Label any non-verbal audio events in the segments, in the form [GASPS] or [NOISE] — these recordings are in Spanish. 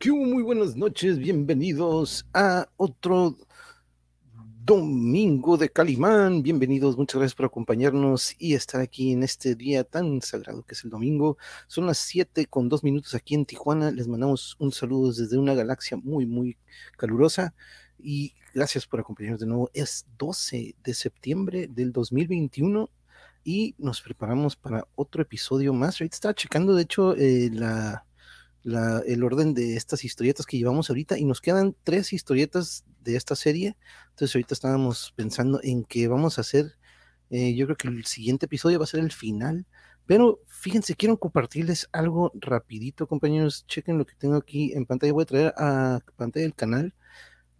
¿Qué Muy buenas noches, bienvenidos a otro domingo de Calimán. Bienvenidos, muchas gracias por acompañarnos y estar aquí en este día tan sagrado que es el domingo. Son las 7 con 2 minutos aquí en Tijuana. Les mandamos un saludo desde una galaxia muy, muy calurosa y gracias por acompañarnos de nuevo. Es 12 de septiembre del 2021 y nos preparamos para otro episodio más. Estaba checando, de hecho, eh, la el orden de estas historietas que llevamos ahorita y nos quedan tres historietas de esta serie. Entonces ahorita estábamos pensando en que vamos a hacer, eh, yo creo que el siguiente episodio va a ser el final, pero fíjense, quiero compartirles algo rapidito, compañeros. Chequen lo que tengo aquí en pantalla. Voy a traer a pantalla del canal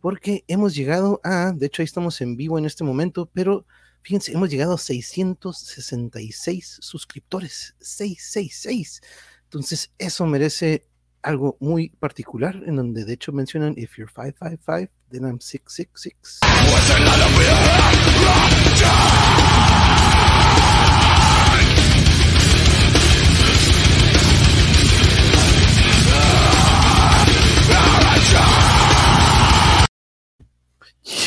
porque hemos llegado a, de hecho ahí estamos en vivo en este momento, pero fíjense, hemos llegado a 666 suscriptores. 666. Entonces, eso merece algo muy particular en donde de hecho mencionan if you're 555 then I'm 666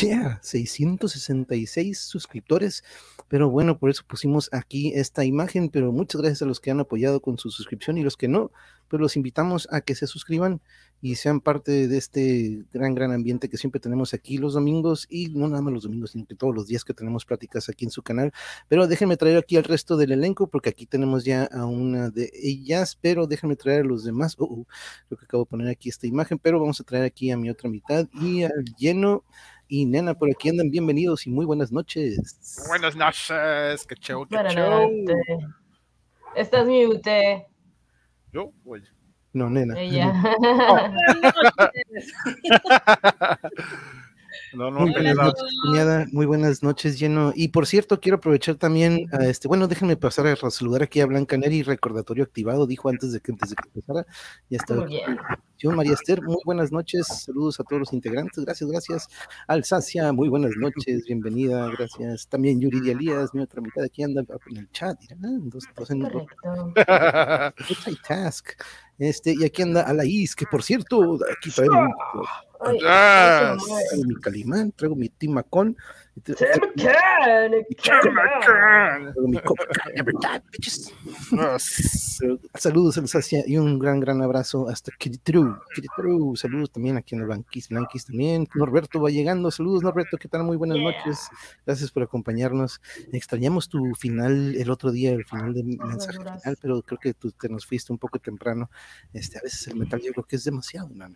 Yeah, 666 suscriptores. Pero bueno, por eso pusimos aquí esta imagen. Pero muchas gracias a los que han apoyado con su suscripción y los que no. Pero los invitamos a que se suscriban y sean parte de este gran, gran ambiente que siempre tenemos aquí los domingos. Y no nada más los domingos, sino que todos los días que tenemos pláticas aquí en su canal. Pero déjenme traer aquí al resto del elenco, porque aquí tenemos ya a una de ellas. Pero déjenme traer a los demás. Oh, oh, creo que acabo de poner aquí esta imagen. Pero vamos a traer aquí a mi otra mitad y al lleno y Nena, por aquí andan bienvenidos y muy buenas noches. Buenas noches, qué show, qué Buenas show. noches. Estás mute. Yo, oye. No, Nena. Ella. [LAUGHS] [LAUGHS] [LAUGHS] No, no, Muy que buenas noches, cuñada. Muy buenas noches, lleno. Y por cierto, quiero aprovechar también, a este, bueno, déjenme pasar a saludar aquí a Blanca Neri, recordatorio activado, dijo antes de que, antes de que empezara. Ya está. Muy bien. Señor María Esther, muy buenas noches. Saludos a todos los integrantes. Gracias, gracias. Alsacia, muy buenas noches. Bienvenida, gracias. También Yuri Díaz, mi otra mitad aquí anda en el chat. Ah, dos, dos en. Correcto. Multitask. Este, y aquí anda Alaís, que por cierto, aquí traigo mi, Ay, Ah, traigo mi calimán, traigo mi timacón, Se me cae, me cae. traigo mi copa, ¿verdad, bitches? Pero, Saludos, Alsacia, y un gran, gran abrazo hasta Kiritru. Kiritru, saludos también aquí en el Blanquis, Blanquis también. Norberto va llegando, saludos, Norberto, ¿qué tal? Muy buenas Yeah. noches. Gracias por acompañarnos. Extrañamos tu final el otro día, el final de mensaje final, pero creo que tú te nos fuiste un poco temprano. Este, a veces el metal yo creo que es demasiado, ¿no?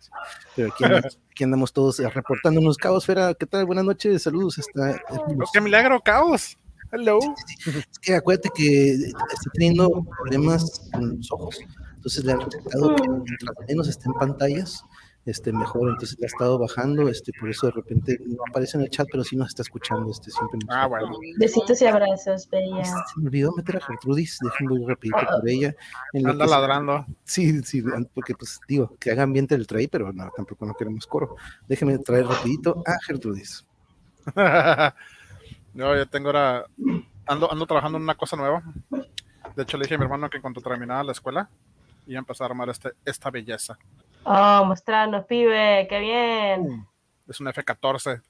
Pero aquí andamos, aquí andamos todos eh, reportándonos. Caos, Fera, ¿qué tal? Buenas noches, saludos hasta. Oh, ¡Qué milagro, caos! Hello. Es que acuérdate que está teniendo problemas con los ojos. Entonces le han recetado que mientras menos esté en pantallas, este, mejor. Entonces le ha estado bajando, este, por eso de repente no aparece en el chat, pero sí nos está escuchando. Este, siempre nos- Ah, bueno. Besitos y abrazos, Bella. Se me olvidó meter a Gertrudis, déjenme ir rapidito por ella. En Anda que ladrando. Sí, sí, porque pues digo, que haga ambiente el tray, pero no, tampoco no queremos coro. Déjenme traer rapidito a Gertrudis. [LAUGHS] Yo ya tengo ahora. Ando, ando trabajando en una cosa nueva. De hecho, le dije a mi hermano que en cuanto terminara la escuela, iba a empezar a armar este, esta belleza. Oh, mostrarnos, pibe, qué bien. Es un F-14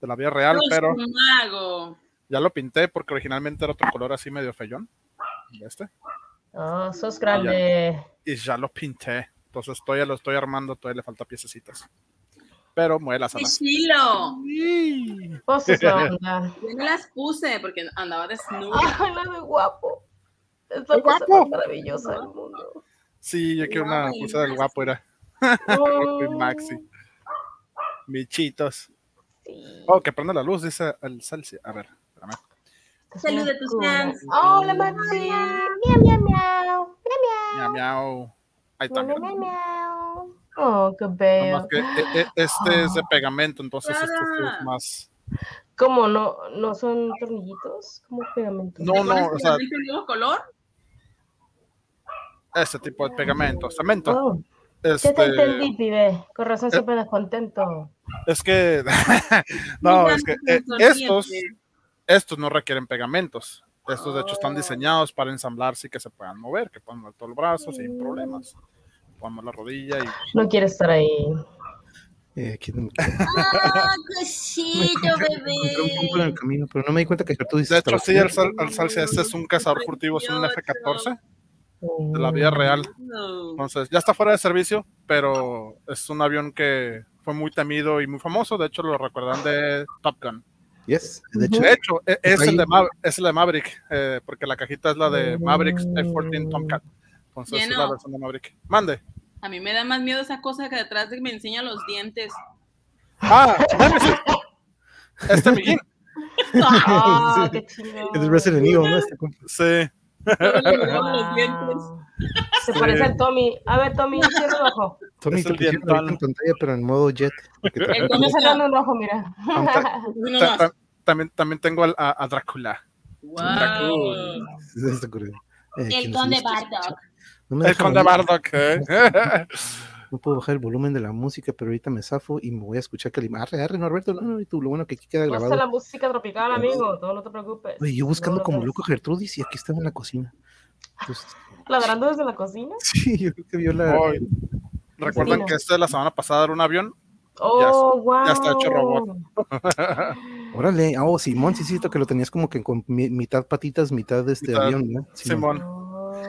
de la vida real, Dios, pero mago. ya lo pinté porque originalmente era otro color así medio feyón. Este. Oh, sos grande. y ya lo pinté. Entonces todavía lo estoy armando, todavía le falta piececitas. Pero mueve las ¡Qué alas. chilo! La [LAUGHS] onda. Yo no las puse porque andaba desnuda. Ay, lo de guapo. Es la ¿El cosa guapo? más maravillosa del mundo. Sí, yo quiero una pulsera del guapo, era. Oh, [LAUGHS] Maxi. Michitos. sí. Oh, que prende la luz, dice el Celsius. A ver, espérame. Salud de tus fans. Hola, Maxi. Miau, miau, miau. Miau, miau. Ahí está, Miau, miau, miau. Oh, qué bello. que e- e- este es de pegamento, entonces este sí es Ah. más. ¿Cómo no? ¿No son tornillitos? ¿Cómo pegamento? No, ¿Le pones no, o sea, mismo color? este tipo de pegamento. Cemento. Oh, ya te Este, entendí, pibe. Con razón Eh. siempre contento. es que. [LAUGHS] no, es que eh, estos. estos no requieren pegamentos. Estos, de hecho, están Oh. diseñados para ensamblarse y que se puedan mover, que puedan mover todo el brazo sin Mm. La rodilla y No quiere estar ahí. Eh, aquí [LAUGHS] me- ¡Ah, cosito, encontré un punto en el bebé! camino, pero no me di cuenta que tú dices. de hecho sí, el, sal, el salsa este es un cazador furtivo, es un F-14 de la vida real. No. Entonces, ya está fuera de servicio, pero es un avión que fue muy temido y muy famoso. De hecho, lo recuerdan de Top Gun. Yes, de hecho, De hecho, e- es, el de, es el de Maverick, eh, porque la cajita es la de Maverick F-14 Tomcat. Entonces, es la Lleno. versión de Maverick. Mande. A mí me da más miedo esa cosa que detrás de que me enseña los dientes. Ah, Nemesis. Este Miguel. [LAUGHS] Ah, Sí. qué chido. es el Resident Evil, ¿no? Este. Sí. [LAUGHS] Se parece al Tommy. A ver, Tommy, cierra el ojo. [LAUGHS] Tommy Es te el pusieron en pantalla, pero en modo jet. El Tommy cerrando un ojo, mira. Ta- ta- también, también tengo al- a, a Drácula. Wow. Curioso. Eh, El quienes conde se- Bardock. No me El conde Bardock. ¿eh? [LAUGHS] No puedo bajar el volumen de la música, pero ahorita me zafo y me voy a escuchar que arre, arre, Norberto, no, no, y tú, lo bueno que aquí queda Gusta la grabado. música tropical, amigo. Todo no te preocupes. Oye, yo buscando No, no, como no. loco a Gertrudis y aquí estaba en la cocina. Entonces, [LAUGHS] Ladrando desde la cocina. [LAUGHS] sí, yo creo que vio la... Hoy. Recuerdan que este de la semana pasada era un avión. Oh, wow. ya está hecho robot. Órale, ah, oh, Simón, sí, sí, que lo tenías como que con mi- mitad patitas, mitad de este Mitad, avión, ¿no? Simón.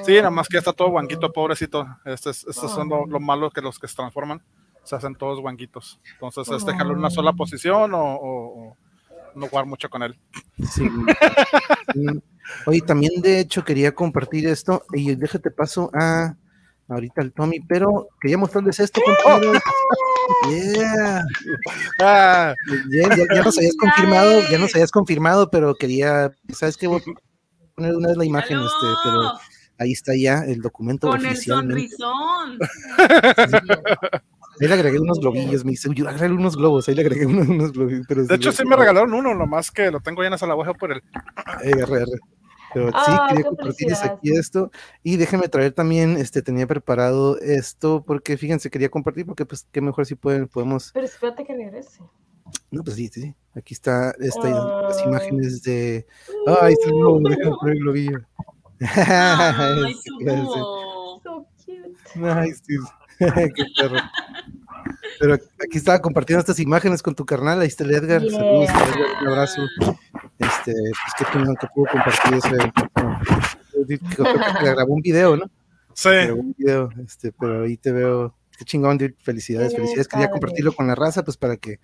Sí, nada más que ya está todo guanguito, pobrecito. Este es- estos son lo, lo malo que los que se transforman se hacen todos guanguitos. Entonces, es dejarlo en una sola posición o, o- o no jugar mucho con él. Sí. Sí. Oye, también de hecho quería compartir esto y déjate paso a ahorita al Tommy, pero quería mostrarles esto, compañeros. Yeah. Ah, Ya, ya- ya nos habías confirmado, ya nos habías confirmado, pero quería, ¿sabes qué? Voy a poner una vez la imagen, ¡Aló! este, pero ahí está ya el documento Con el oficialmente. sonrisón. Ahí le agregué unos globillos, me dice, yo agregué unos globos, ahí le agregué unos, unos globillos. Pero de hecho, sí me regalaron uno, nomás que lo tengo ya en esa la por el. Ay, arre, arre. Pero sí, Ah, quería compartirles aquí esto. Y déjenme traer también, este, tenía preparado esto, porque fíjense, quería compartir, porque pues qué mejor si pueden, podemos. Pero espérate que regrese. No, pues sí, sí, sí. Aquí está esta, las Ah. imágenes de. Ay, está el globo, poner el globillo. Ay. [LAUGHS] So cute. Ay, sí. [LAUGHS] Qué perro. Pero aquí estaba compartiendo estas imágenes con tu carnal, ahí está el Edgar. Yeah. Saludos, Edgar, un abrazo. Este, pues qué chingón que pudo compartir ese. Le grabó un video, ¿no? Sí, Grabó un video, este, pero ahí te veo. Qué chingón, dude. Felicidades, Qué felicidades. Quería compartirlo con la raza, pues para que.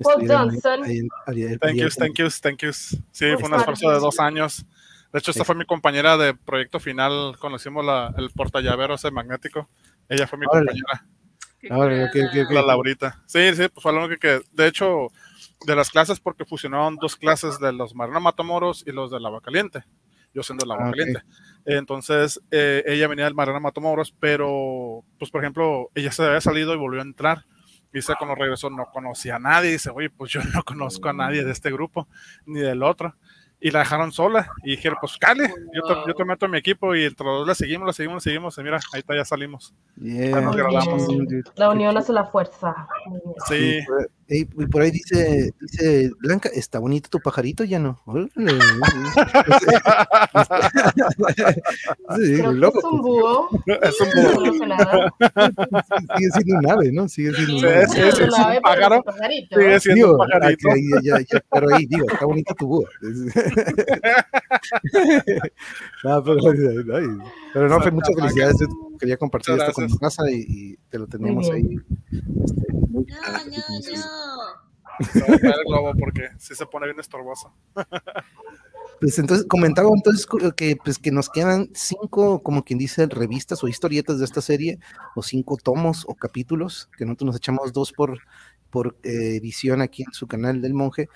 Well done, son. ahí- ahí- ahí- thank yous, thank yous, thank yous. Sí, Pues fue un esfuerzo de dos años. De hecho, esta fue mi compañera de proyecto final cuando hicimos la, el portallavero ese magnético. Ella fue mi Órale. compañera. Qué Ahora, ok, curada. ok, ok. La Laurita. Sí, sí, pues fue lo único que, de hecho, de las clases, porque fusionaron dos clases de los Marina Matamoros y los del Agua Caliente. Yo siendo el Agua Ah. Caliente. Entonces, eh, ella venía del Marina Matamoros, pero, pues, por ejemplo, ella se había salido y volvió a entrar. Y dice, cuando regresó, no conocía a nadie. Dice, oye, pues yo no conozco a nadie de este grupo, ni del otro. Y la dejaron sola. Y dijeron, pues, cale, yo te, yo te meto en mi equipo. Y entre los dos la seguimos, la seguimos, la seguimos. Y mira, ahí está, ya salimos. Yeah, nos. La unión hace la fuerza. Sí. Y por, y por ahí dice, dice Blanca, está bonito tu pajarito, ya no. Órale. Sí, [LAUGHS] Creo que loco, es un [LAUGHS] búho. Es un búho. sigue siendo un ave, ¿no? Sigue siendo un ave. sí, es un ave, pero pájaro. es un pajarito. Sigue siendo Digo, un pajarito. ahí- ya- ya- pero ahí digo, está bonito tu búho. [LAUGHS] no, pero, ay, pero no, fue muchas felicidades. Quería compartir esto con mi gracias. casa y, y te lo tenemos ahí. este, muy No, no, no. Se va a caer el globo porque sí se pone bien estorboso. Pues entonces comentaba entonces que pues que nos quedan cinco, como quien dice, revistas o historietas de esta serie, o cinco tomos o capítulos, que nosotros nos echamos dos por, por eh, edición aquí en su canal del monje,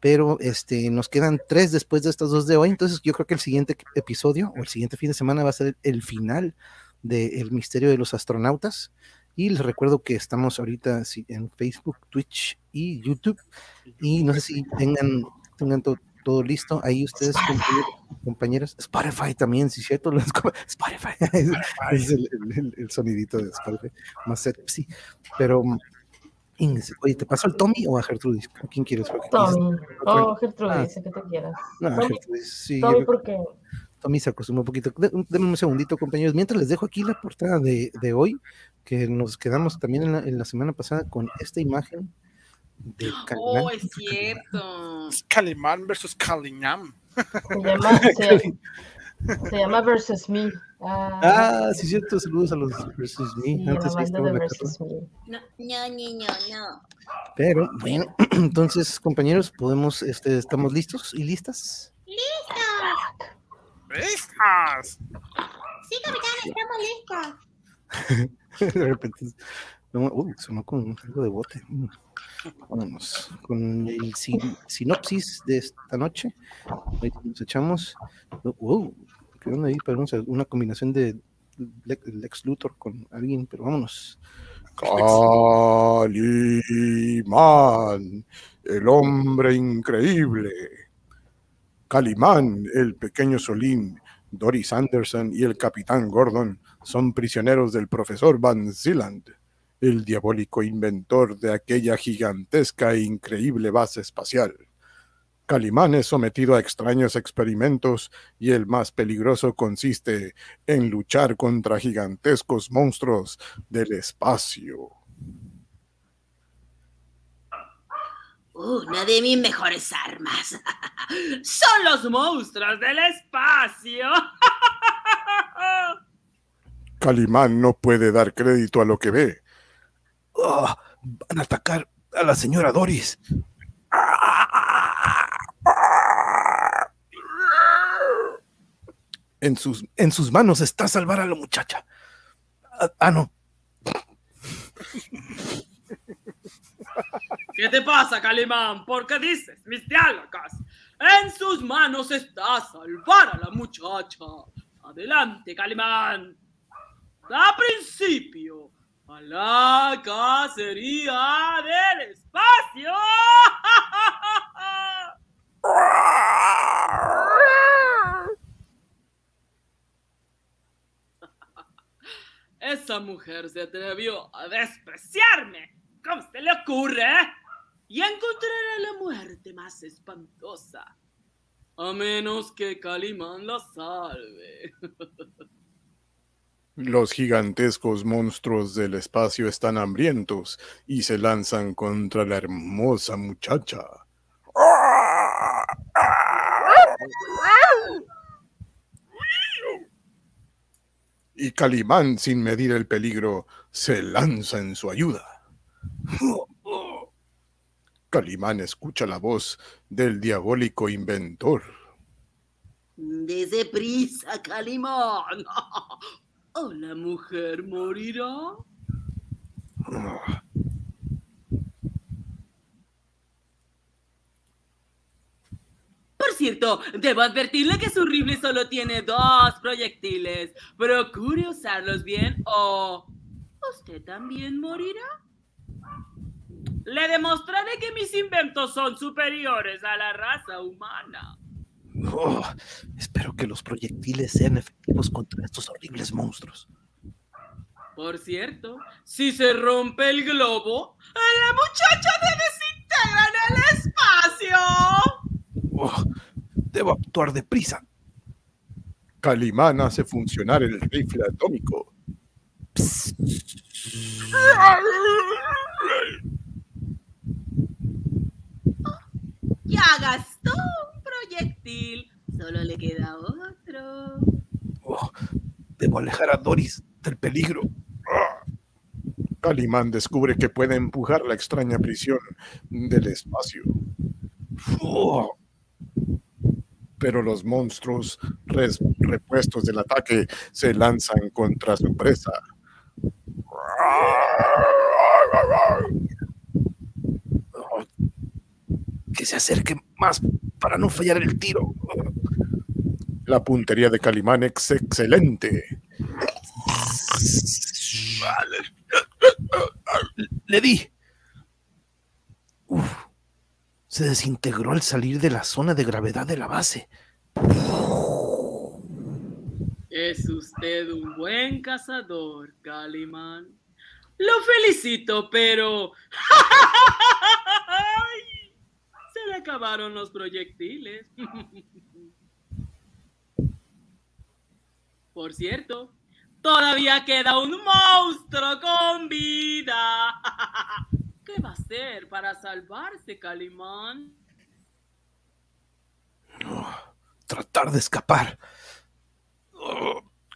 pero este nos quedan tres después de estas dos de hoy, entonces yo creo que el siguiente episodio o el siguiente fin de semana va a ser el final de El misterio de los astronautas. Y les recuerdo que estamos ahorita sí, en Facebook, Twitch y YouTube. Y no sé si tengan, tengan to- todo listo. Ahí ustedes, compañeros, compañeras. Spotify también, si es cierto. [LAUGHS] los Spotify. [LAUGHS] es, es el, el- el sonidito de Spotify. Más sí. Pero, oye, ¿te paso al Tommy o a Gertrudis? ¿A quién quieres? Tommy. Oh, Ah. Gertrudis, que te quieras. No, Tommy, Gertrudis, sí, Tommy, ¿por qué? Tommy se acostumbró un poquito. De- Denme un segundito, compañeros. Mientras les dejo aquí la portada de, de hoy, que nos quedamos también en la, en la semana pasada con esta imagen de Calimán. Oh, es cierto. Calimán versus Caliñam. Se llama, se, [LAUGHS] se llama Versus Me. Ah, Ah, sí, cierto. Saludos a los versus me. sí, Antes de la Versus. Me. No, no, niño, no. Pero bueno, [CLEARS THROAT] entonces, compañeros, podemos, este, ¿estamos listos y listas? ¡Listas! Sí, capitán, estamos listos. [LAUGHS] De repente, uh, sonó con algo de bote. Vámonos con el sin- sinopsis de esta noche. Ahí nos echamos. Uh, uh, ¿qué onda ahí? A- una combinación de Le- Lex Luthor con alguien, pero vámonos. Calimán, el hombre increíble. Calimán, el pequeño Solín, Doris Anderson y el capitán Gordon son prisioneros del profesor Van Zieland, el diabólico inventor de aquella gigantesca e increíble base espacial. Calimán es sometido a extraños experimentos y el más peligroso consiste en luchar contra gigantescos monstruos del espacio. Una de mis mejores armas. [LAUGHS] Son los monstruos del espacio. [LAUGHS] Calimán no puede dar crédito a lo que ve. Oh, van a atacar a la señora Doris. En sus, en sus manos está salvar a la muchacha. Ah, ah, no. ¿Qué te pasa, Calimán? ¿Por qué dices mis diálogos? En sus manos está salvar a la muchacha. Adelante, Calimán. Da principio a la cacería del espacio. Esa mujer se atrevió a despreciarme. ¿Cómo se le ocurre? Y encontraré la muerte más espantosa. A menos que Calimán la salve. [LAUGHS] Los gigantescos monstruos del espacio están hambrientos y se lanzan contra la hermosa muchacha. Y Calimán, sin medir el peligro, se lanza en su ayuda. Calimán escucha la voz del diabólico inventor. Dese prisa, Calimán. ¿O la mujer morirá? Por cierto, debo advertirle que su rifle solo tiene dos proyectiles. Procure usarlos bien o usted también morirá. Le demostraré que mis inventos son superiores a la raza humana. Oh, espero que los proyectiles sean efectivos contra estos horribles monstruos. Por cierto, si se rompe el globo, la muchacha se desintegra en el espacio. Oh, debo actuar deprisa. Calimán hace funcionar el rifle atómico. Ya gastó proyectil, solo le queda otro. Oh, debo alejar a Doris del peligro. Calimán descubre que puede empujar la extraña prisión del espacio. Oh, Pero los monstruos res- repuestos del ataque se lanzan contra su presa. oh, que se acerque más para no fallar el tiro. La puntería de Calimán es excelente. Le di. Se desintegró al salir de la zona de gravedad de la base. Es usted un buen cazador, Calimán. Lo felicito, pero... [LAUGHS] Le acabaron los proyectiles. Por cierto, todavía queda un monstruo con vida. ¿Qué va a hacer para salvarse, Calimán? Tratar de escapar.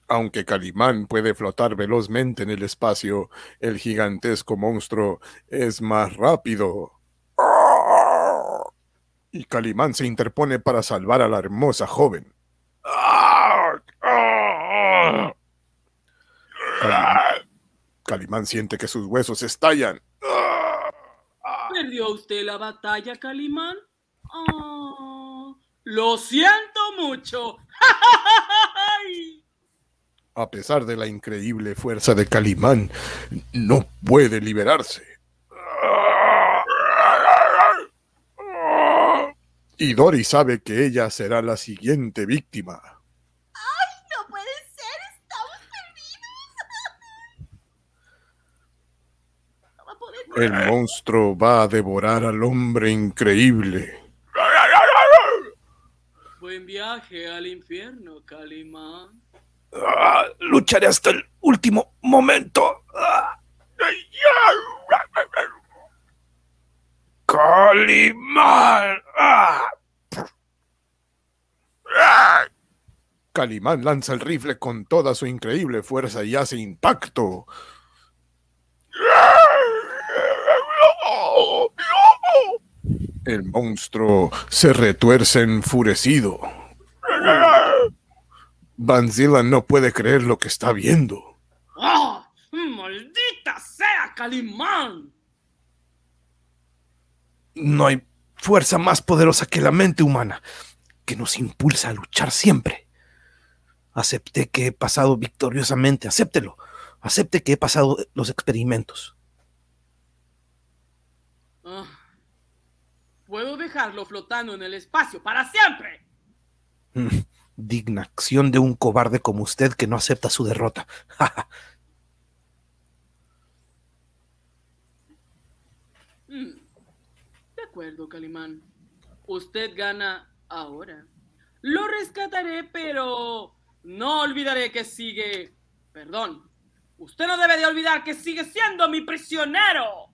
Aunque Calimán puede flotar velozmente en el espacio, el gigantesco monstruo es más rápido. Y Calimán se interpone para salvar a la hermosa joven. Calimán, Calimán siente que sus huesos estallan. ¿Perdió usted la batalla, Calimán? Ah, lo siento mucho. [LAUGHS] A pesar de la increíble fuerza de Calimán, no puede liberarse. Y Dory sabe que ella será la siguiente víctima. No puede ser, estamos perdidos. No va a poder. El monstruo va a devorar al hombre increíble. Buen viaje al infierno, Calimán. Ah, lucharé hasta el último momento. Ah. Calimán. Ah. Calimán lanza el rifle con toda su increíble fuerza y hace impacto. El monstruo se retuerce enfurecido. Van Zillan no puede creer lo que está viendo. ¡Ah! ¡Maldita sea, Calimán! No hay fuerza más poderosa que la mente humana que nos impulsa a luchar siempre. Acepté que he pasado victoriosamente, acéptelo. Acepte que he pasado los experimentos. Ah, Puedo dejarlo flotando en el espacio para siempre. Mm, Digna acción de un cobarde como usted que no acepta su derrota. [LAUGHS] Mm, De acuerdo, Calimán. Usted gana ahora. Lo rescataré, pero no olvidaré que sigue... Perdón. Usted no debe de olvidar que sigue siendo mi prisionero.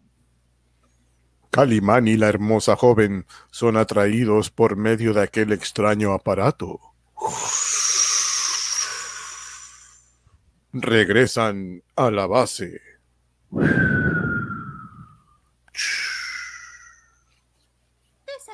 Calimán y la hermosa joven son atraídos por medio de aquel extraño aparato. Regresan a la base.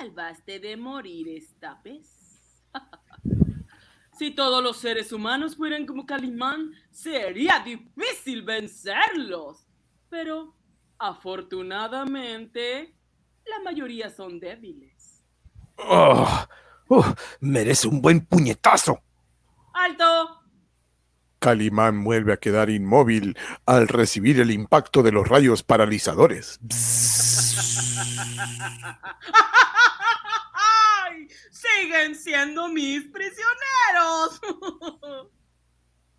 Salvaste de morir esta vez. [LAUGHS] si todos los seres humanos fueran como Calimán, sería difícil vencerlos. Pero, afortunadamente, la mayoría son débiles. Oh, oh, merece un buen puñetazo. ¡Alto! Calimán vuelve a quedar inmóvil al recibir el impacto de los rayos paralizadores. [LAUGHS] ¡Siguen siendo mis prisioneros! [LAUGHS]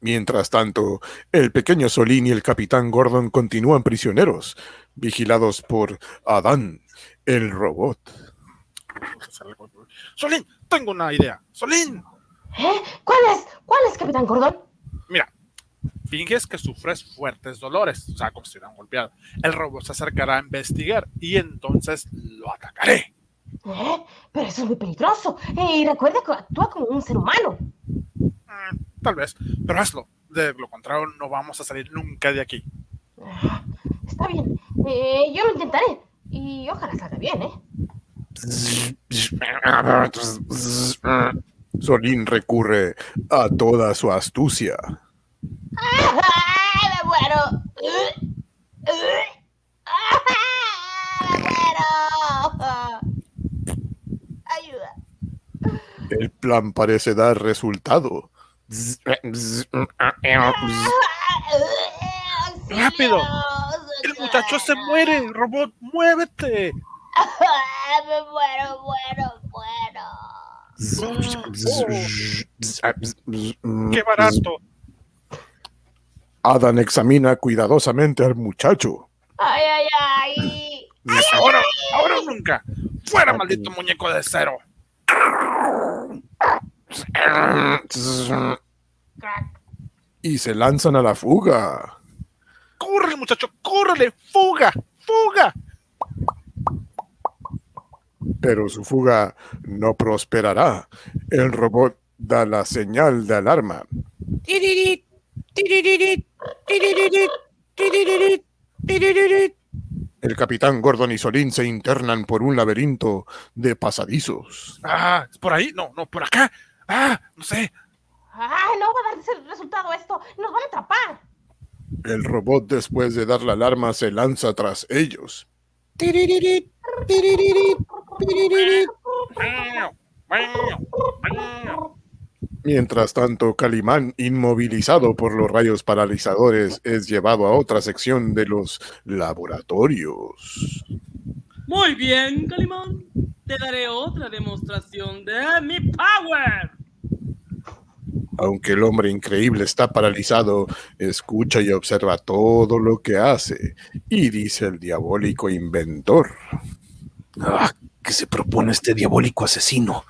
Mientras tanto, el pequeño Solín y el capitán Gordon continúan prisioneros, vigilados por Adán, el robot. Solín, tengo una idea. Solín, ¿Eh? ¿Cuál es? ¿Cuál es, Capitán Gordon? mira, finges que sufres fuertes dolores, o sea, como si hubieran golpeado. El robot se acercará a investigar y entonces lo atacaré. ¿Eh? Pero eso es muy peligroso. Y recuerda que actúa como un ser humano. Mm, tal vez, pero hazlo. De lo contrario, no vamos a salir nunca de aquí. Ah, Está bien. Eh, yo lo intentaré. Y ojalá salga bien, ¿eh? Solín recurre a toda su astucia. ¡Ay, me muero! ¡Me muero! Ayuda. El plan parece dar resultado. ¡Rápido! El muchacho se muere, robot, muévete. Me muero, muero, muero. ¡Qué barato! Adam examina cuidadosamente al muchacho. ¡Ay, ay, ay! Ahora, ahora o nunca. ¡Fuera, maldito muñeco de cero! Y se lanzan a la fuga. ¡Córrele, muchacho! ¡Córrele! ¡Fuga! ¡Fuga! Pero su fuga no prosperará. El robot da la señal de alarma. El capitán Gordon y Solín se internan por un laberinto de pasadizos. ¡Ah! ¿Es por ahí? No, no, por acá. ¡Ah! No sé. ¡Ay, no va a dar resultado esto! ¡Nos van a atrapar! El robot, después de dar la alarma, se lanza tras ellos. Mientras tanto, Calimán, inmovilizado por los rayos paralizadores, es llevado a otra sección de los laboratorios. Muy bien, Calimán. Te daré otra demostración de mi power. Aunque el hombre increíble está paralizado, escucha y observa todo lo que hace. Y dice el diabólico inventor. Ah, ¿Qué se propone este diabólico asesino?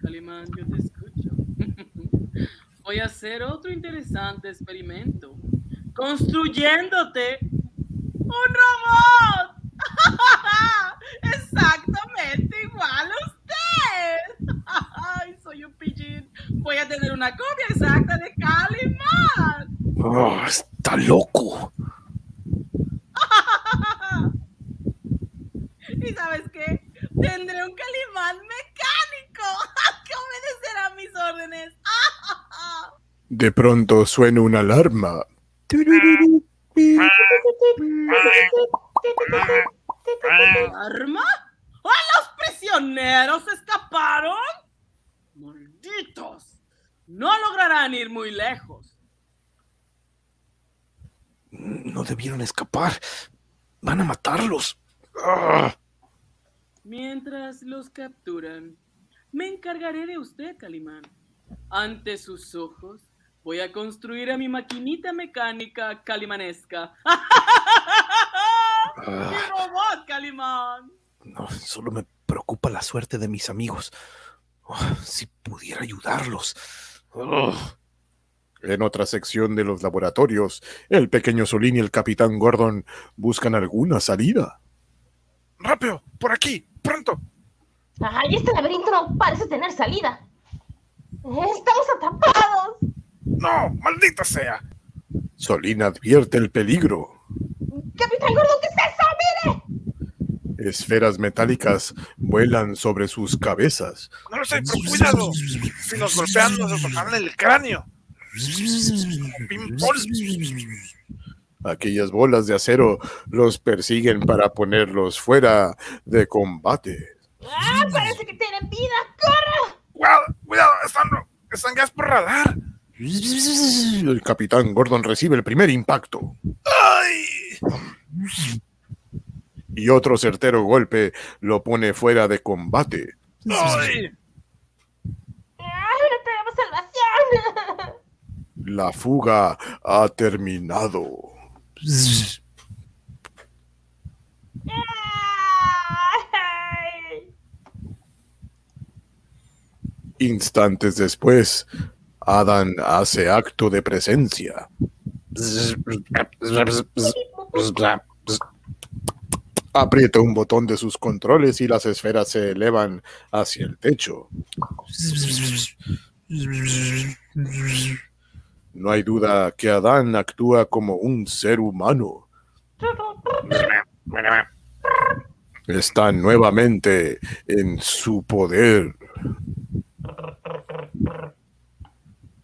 Calimán, yo te escucho. [LAUGHS] Voy a hacer otro interesante experimento. Construyéndote un robot. [LAUGHS] Exactamente igual a usted. [LAUGHS] Ay, soy un pillín. Voy a tener una copia exacta de Calimán. Ah, está loco. [LAUGHS] ¿Y sabes qué? Tendré un Calimán mecánico que obedecerá mis órdenes. De pronto suena una alarma. ¿Arma? ¡Ah, los prisioneros escaparon! ¡Malditos! No lograrán ir muy lejos. No debieron escapar. Van a matarlos. Ah, Mientras los capturan, me encargaré de usted, Calimán. Ante sus ojos, voy a construir a mi maquinita mecánica calimanesca. [LAUGHS] No, solo me preocupa la suerte de mis amigos. Ah, si pudiera ayudarlos. Ah, En otra sección de los laboratorios, el pequeño Solín y el capitán Gordon buscan alguna salida. ¡Rápido! ¡Por aquí! ¡Pronto! ¡Ay, este laberinto no parece tener salida! ¡Estamos atrapados! ¡No! ¡Maldita sea! Solín advierte el peligro. ¡Capitán Gordon, qué es eso! ¡Mire! Esferas metálicas vuelan sobre sus cabezas. No lo sé, pero cuidado. Si nos golpean, nos tocarán el cráneo. Aquellas bolas de acero los persiguen para ponerlos fuera de combate. ¡Ah, parece que tienen vida! ¡Corre! Cuidado, cuidado, están, están gas por radar. El capitán Gordon recibe el primer impacto ¡Ay! Y otro certero golpe lo pone fuera de combate. ¡Ay! ¡Ay, no tenemos salvación! La fuga ha terminado. ¡Ay! Instantes después, Adán hace acto de presencia. Aprieta un botón de sus controles y las esferas se elevan hacia el techo. No hay duda que Adán actúa como un ser humano. Está nuevamente en su poder.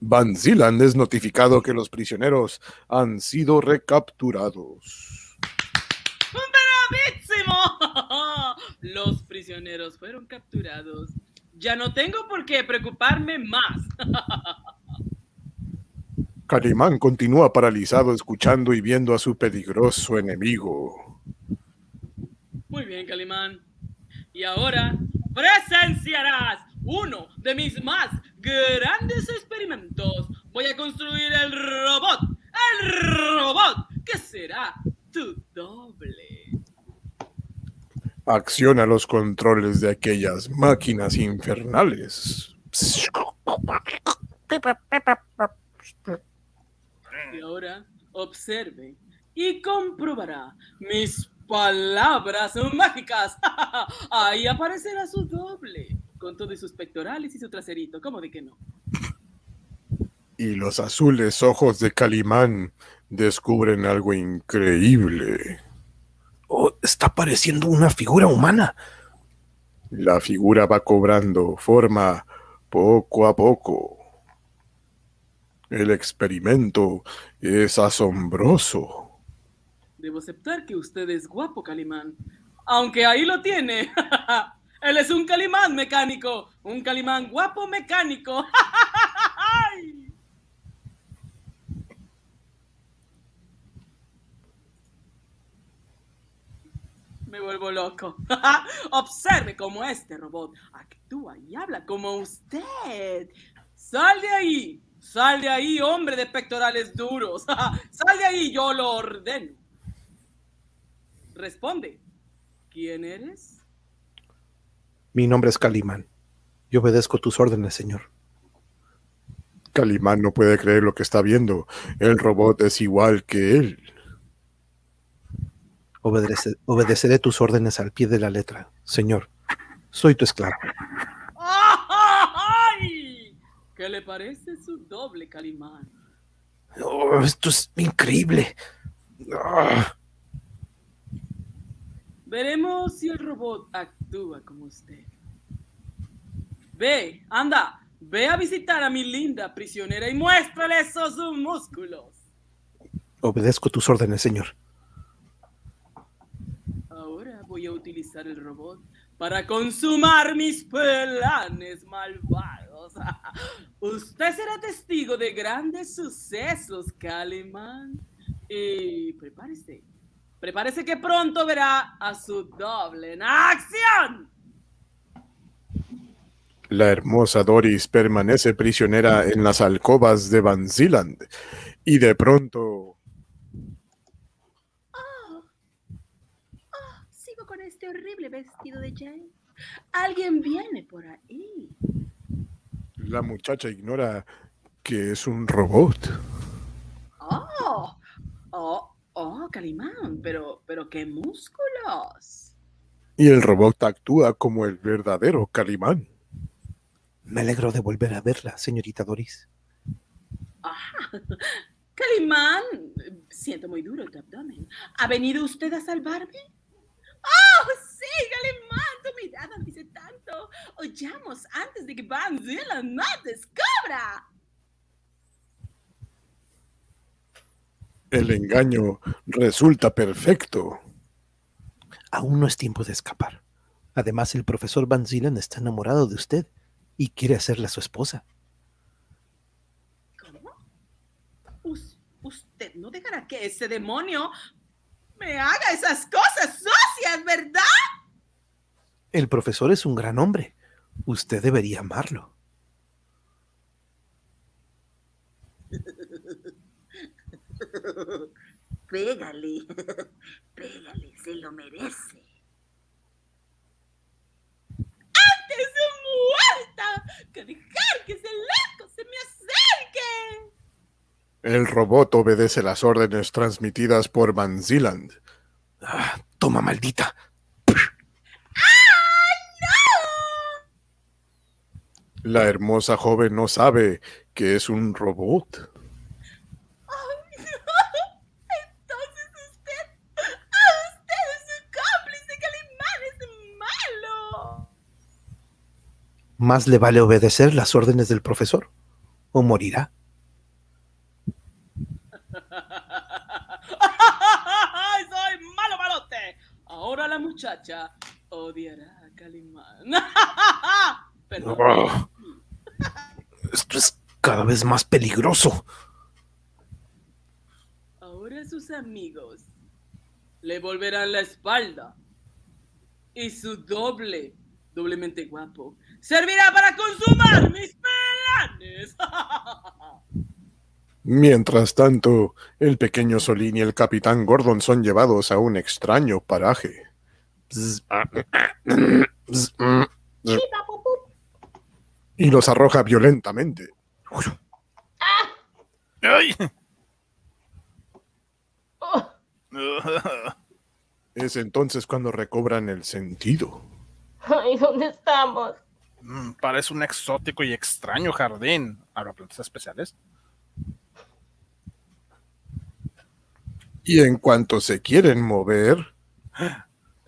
Van Zieland es notificado que los prisioneros han sido recapturados. ¡Bravísimo! [LAUGHS] Los prisioneros fueron capturados. Ya no tengo por qué preocuparme más. [LAUGHS] Calimán continúa paralizado escuchando y viendo a su peligroso enemigo. Muy bien, Calimán. Y ahora presenciarás uno de mis más grandes experimentos. Voy a construir el robot. El robot que será tu doble. Acciona los controles de aquellas máquinas infernales. Ahora observe y comprobará mis palabras mágicas. [LAUGHS] Ahí aparecerá su doble, con todos sus pectorales y su traserito. ¿Cómo de que no? Y los azules ojos de Calimán descubren algo increíble. Está pareciendo una figura humana. La figura va cobrando forma poco a poco. El experimento es asombroso. Debo aceptar que usted es guapo, Calimán. Aunque ahí lo tiene. [LAUGHS] Él es un Calimán mecánico. Un Calimán guapo mecánico. [LAUGHS] ¡Ay! Me vuelvo loco. [LAUGHS] Observe cómo este robot actúa y habla como usted. Sal de ahí. Sal de ahí, hombre de pectorales duros. [LAUGHS] Sal de ahí, yo lo ordeno. Responde. ¿Quién eres? Mi nombre es Calimán. Yo obedezco tus órdenes, señor. Calimán no puede creer lo que está viendo. El robot es igual que él. Obedece- obedeceré tus órdenes al pie de la letra, señor. Soy tu esclavo. ¡Ay! ¿Qué le parece su doble, Calimán? Oh, esto es increíble. Ah, Veremos si el robot actúa como usted. Ve, anda, ve a visitar a mi linda prisionera y muéstrale esos músculos. obedezco tus órdenes, señor. Voy a utilizar el robot para consumar mis planes malvados. [LAUGHS] Usted será testigo de grandes sucesos, Calimán. Y prepárese. Prepárese que pronto verá a su doble en acción. La hermosa Doris permanece prisionera en las alcobas de Van Zeeland. Y de pronto, Sigo con este horrible vestido de Jane. Alguien viene por ahí. la muchacha ignora que es un robot. Oh, oh, oh, Calimán, pero, pero qué músculos. Y el robot actúa como el verdadero Calimán. Me alegro de volver a verla, señorita Doris. [LAUGHS] Calimán, siento muy duro tu abdomen. ¿Ha venido usted a salvarme? ¡Oh, sí, Calimán! Tu mirada dice tanto. Oyamos antes de que Van Zeeland nos descubra. El engaño resulta perfecto. Aún no es tiempo de escapar. Además, el profesor Van Zeeland está enamorado de usted y quiere hacerla su esposa. ¿Cómo? Us- usted no dejará que ese demonio me haga esas cosas sucias, ¿verdad? El profesor es un gran hombre. Usted debería amarlo. [LAUGHS] Pégale, [LAUGHS] pégale, se lo merece. ¡Es muerta! ¡Que dejar que ese loco se me acerque! El robot obedece las órdenes transmitidas por Van Zeeland. Ah, toma, maldita. La hermosa joven no sabe que es un robot. Entonces usted, ¡ah, usted es su cómplice, Calimán es malo. Más le vale obedecer las órdenes del profesor o morirá. ¡Soy malo, malote! Ahora la muchacha odiará a Calimán. [LAUGHS] Perdón. Esto es cada vez más peligroso. Ahora sus amigos le volverán la espalda. Y su doble, doblemente guapo, servirá para consumar mis planes. [LAUGHS] Mientras tanto, el pequeño Solín y el capitán Gordon son llevados a un extraño paraje. Y los arroja violentamente. ¡Ay! Es entonces cuando recobran el sentido. Ay, ¿dónde estamos? Mm, parece un exótico y extraño jardín. ¿Habrá plantas especiales? Y en cuanto se quieren mover,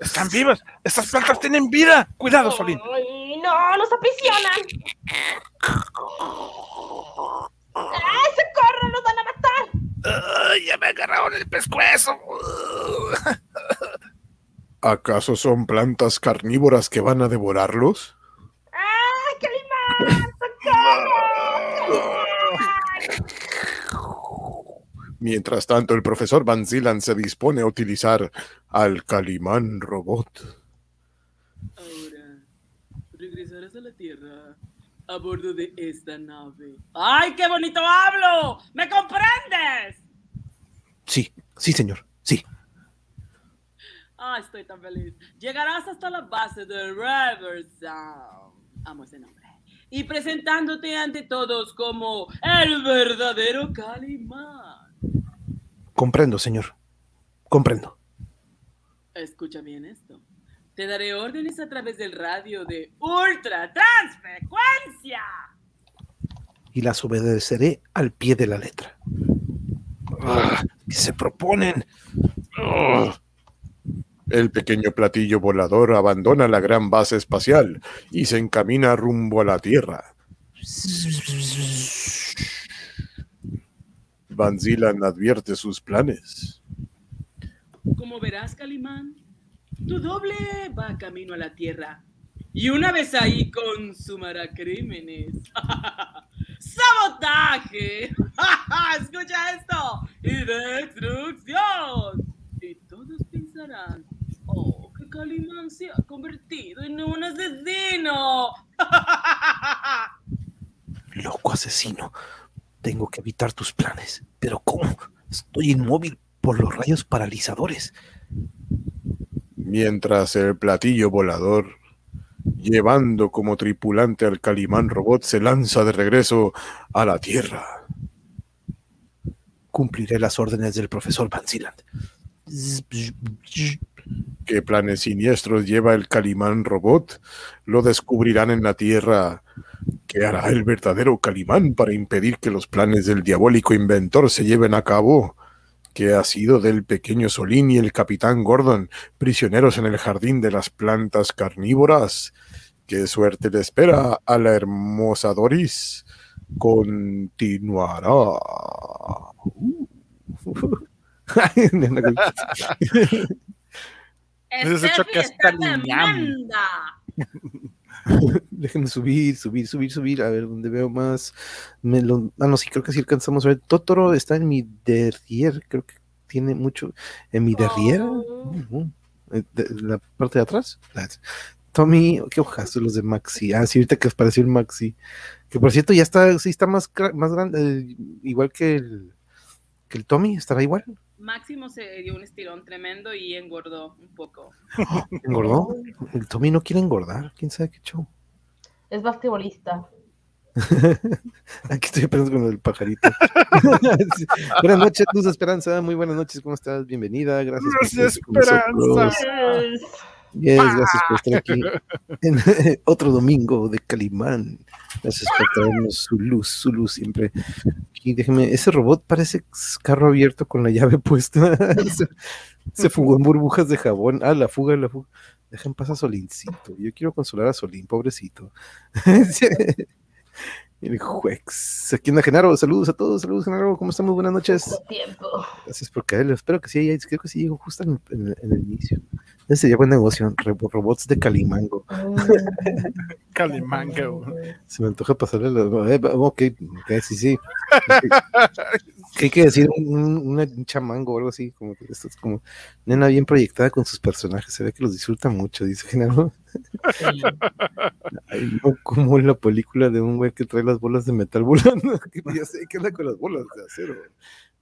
¡Están vivas! ¡Estas plantas tienen vida! ¡Cuidado, Solín! Ay, no, nos aprisionan. ¡Ay, se corren! ¡Nos van a matar! ¡Ay, ¡Ya me agarraron el pescuezo! ¿acaso son plantas carnívoras que van a devorarlos? ¡Ay, Calimán! ¡Socorro! [LAUGHS] Mientras tanto, el profesor Van Zieland se dispone a utilizar al Calimán Robot. Ahora, regresarás a la Tierra a bordo de esta nave. ¡Ay, qué bonito hablo! ¿Me comprendes? Sí, sí, señor. Sí. Ah, estoy tan feliz. Llegarás hasta la base de Riversound. Amo ese nombre. Y presentándote ante todos como el verdadero Calimán. Comprendo, señor. Comprendo. Escucha bien esto. Te daré órdenes a través del radio de ultra transfrecuencia. Y las obedeceré al pie de la letra. Ah, ¿Qué se proponen? Ah. El pequeño platillo volador abandona la gran base espacial y se encamina rumbo a la Tierra. Van Zieland advierte sus planes. Como verás, Calimán, tu doble va camino a la Tierra. Y una vez ahí consumará crímenes. [LAUGHS] ¡Sabotaje! [LAUGHS] ¡Escucha esto! ¡Y destrucción! Y todos pensarán, oh, que Calimán se ha convertido en un asesino. [LAUGHS] Loco asesino. Tengo que evitar tus planes. Pero ¿cómo? Estoy inmóvil por los rayos paralizadores. Mientras el platillo volador, llevando como tripulante al Calimán Robot, se lanza de regreso a la Tierra. Cumpliré las órdenes del profesor Van. ¿Qué planes siniestros lleva el Calimán Robot? Lo descubrirán en la Tierra. ¿Qué hará el verdadero Calimán para impedir que los planes del diabólico inventor se lleven a cabo? ¿Qué ha sido del pequeño Solín y el capitán Gordon, prisioneros en el jardín de las plantas carnívoras? ¿Qué suerte le espera a la hermosa Doris? Continuará. [LAUGHS] [LAUGHS] Ese es el choque Steffi está Calimán. tremenda. [LAUGHS] Déjenme subir, subir, subir, subir. A ver, donde veo más. Me lo- ah, no, sí, creo que sí alcanzamos a ver. Totoro está en mi derrier. Creo que tiene mucho. En mi derrier. Oh. Ujú. Eh, de- la parte de atrás. Tommy, qué hojas los de Maxi. Ah, sí, ahorita que apareció el Maxi. Que por cierto, ya está, sí está más, más grande. eh, igual que el, que el Tommy, estará igual. Máximo se dio un estirón tremendo y engordó un poco. [LAUGHS] ¿Engordó? El Tommy no quiere engordar. ¿Quién sabe qué show? Es basquetbolista. [LAUGHS] Aquí estoy pensando con el pajarito. [LAUGHS] Sí. Buenas noches, Luz Esperanza. Muy buenas noches, ¿cómo estás? Bienvenida. Gracias. Luz. Esperanza. Yes, gracias por estar aquí en [LAUGHS] otro domingo de Calimán. Gracias por traernos su luz, su luz siempre. Aquí, déjeme, ese robot parece carro abierto con la llave puesta. [LAUGHS] se, se fugó en burbujas de jabón. Ah, la fuga, la fuga. Dejen pasar a Solincito. Yo quiero consolar a Solín, pobrecito. [LAUGHS] El juex. Aquí en Genaro, saludos a todos, saludos Genaro, ¿cómo estamos? Buenas noches. Tiempo. Gracias por caerle. Espero que sí, creo que sí llegó justo en el inicio. Ese sería buen negocio, robots de Calimango. [LAUGHS] Calimango. Se me antoja pasarle la. eh, ok, sí, sí. ¿Qué [LAUGHS] hay que decir? Un, un- una- un chamango o algo así. Como que esto es como nena bien proyectada con sus personajes. Se ve que los disfruta mucho, dice Genaro. Ay, no, como en la película de un güey que trae las bolas de metal volando. [LAUGHS] que ya sé qué anda con las bolas de acero.